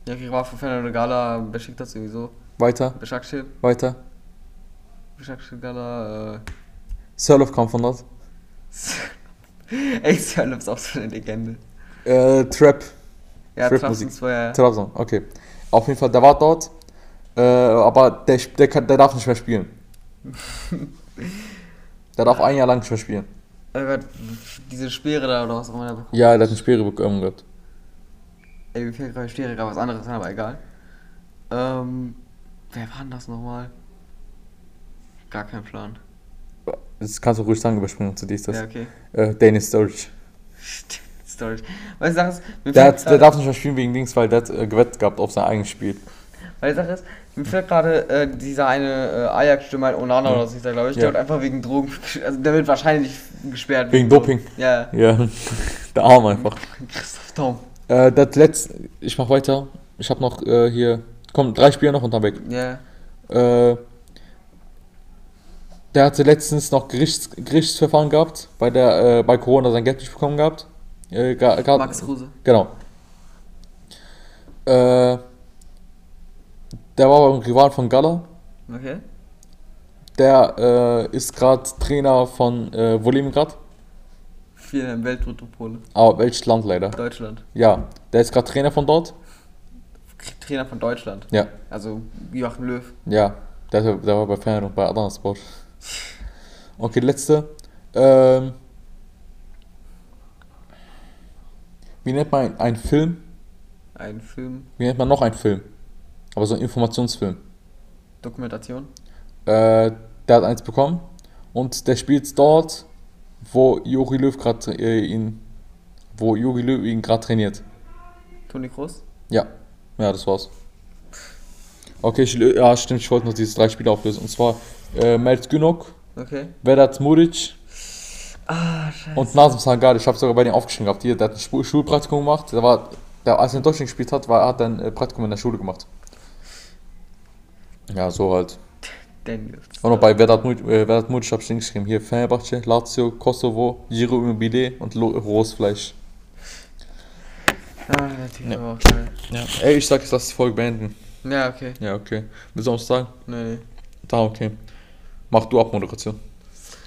Ja, war von Fernando Gala, Besiktas sowieso. Weiter, Besiktas, weiter. Besiktas Gala, äh. Sörloff kam von dort. *laughs* Ey, Sörloff ist auch so eine Legende. Äh, Trap. Ja, Trap-Musik. Trabzon war ja. Trabzon, okay. Auf jeden Fall, der war dort. Äh, aber der, der, kann, der darf nicht mehr spielen. *laughs* der darf ein Jahr lang nicht mehr spielen. Oh Gott, diese Speere da oder was auch immer da bekommen. Ja, der hat eine Sperre bekommen gehabt. Ey, mir fällt gerade Speere gerade was anderes an, aber egal. Ähm, wer war denn das nochmal? Gar kein Plan. Das kannst du ruhig sagen, überspringen zu dir ist das. Ja, okay. Äh, Dennis Sturridge. Storage. Die Sache ist, mir Der, hat, der darf nicht mehr spielen wegen Dings, weil der hat äh, gewettet gehabt auf sein eigenes Spiel. Weil die Sache ist, mir fällt gerade äh, dieser eine äh, Ajax-Stürmer, Onana Ja. oder was ist da, glaube ich, Ja. der wird einfach wegen Drogen, also der wird wahrscheinlich gesperrt. Wegen Doping. Ja, Ja, *laughs* der Arm einfach. Christoph Daum. Äh, das letzte, ich mach weiter. Ich habe noch äh, hier, komm, drei Spiele noch dann weg. Ja, Äh, der hatte letztens noch Gerichts, Gerichtsverfahren gehabt, bei der äh, bei Corona sein Geld nicht bekommen gehabt. Äh, ga, ga, Max Kruse. Genau. Äh, der war beim Rival von Gala. Okay. Der äh, ist gerade Trainer von äh, Volimigrad. Vier im Weltmetropole. Aber welches Land leider? Deutschland. Ja, der ist gerade Trainer von dort. Trainer von Deutschland. Ja, Also Joachim Löw. ja. Der, der war bei Feyenoord und bei Adana Sport. Okay, letzte. Ähm, wie nennt man einen Film? Ein Film, Wie nennt man noch einen Film? Aber so ein Informationsfilm. Dokumentation. Äh, der hat eins bekommen und der spielt dort, wo Jogi Löw gerade äh, ihn, wo Jogi Löw ihn gerade trainiert. Toni Kroos. Ja, ja, das war's. Okay, ich, lö- ja, stimmt, ich wollte noch diese drei Spiele auflösen. Und zwar äh, Mert Günok, Okay. Vedat Muric Ah, und Nazem Sangad. Ich habe sogar bei denen aufgeschrieben gehabt. Hier, der hat ein Schulpraktikum gemacht. Der war, der, als er in Deutschland gespielt hat, war, hat er ein äh, Praktikum in der Schule gemacht. Ja, so halt. Und noch bei Vedat Muric, äh, Vedat Muric habe ich hingeschrieben. Hier Fenerbahce, Lazio, Kosovo, Giro Immobile und Rosfleisch. Ah, der Typ Ja. war auch geil. Ja. Ey, ich sag jetzt, lass die Folge beenden. Ja, okay. Ja, okay. Willst du noch was sagen? Nee, nee. Da, okay. Mach du Abmoderation.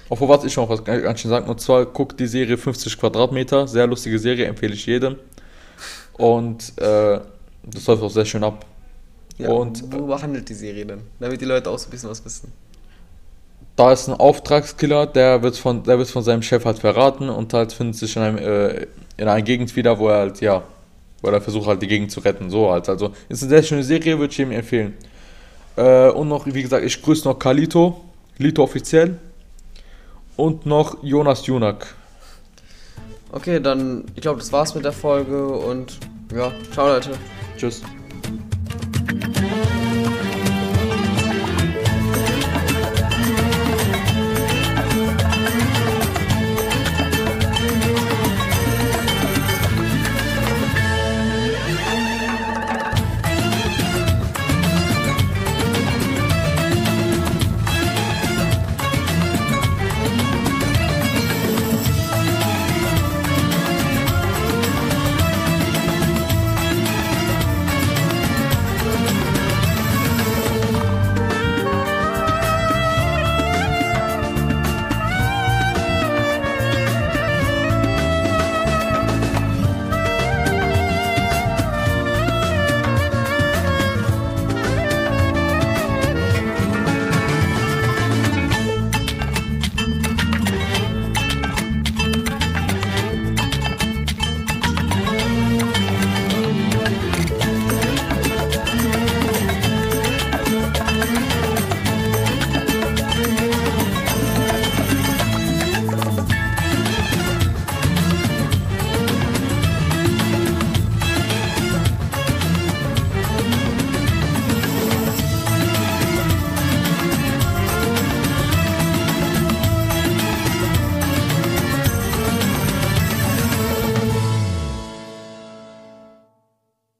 Obwohl, was ich noch was ganz schön sagen. Und zwar guckt die Serie 50 Quadratmeter. Sehr lustige Serie, empfehle ich jedem. Und äh, das läuft auch sehr schön ab. Ja, Und, und worüber handelt die Serie denn? Damit die Leute auch so ein bisschen was wissen. Da ist ein Auftragskiller, der wird von, der wird von seinem Chef halt verraten und halt findet sich in, einem, äh, in einer Gegend wieder, wo er halt, ja, wo er versucht halt die Gegend zu retten. So halt. Also ist eine sehr schöne Serie, würde ich ihm empfehlen. Äh, und noch, wie gesagt, ich grüße noch Kalito, Lito offiziell. Und noch Jonas Junak. Okay, dann, ich glaube, das war's mit der Folge und ja, ciao Leute. Tschüss.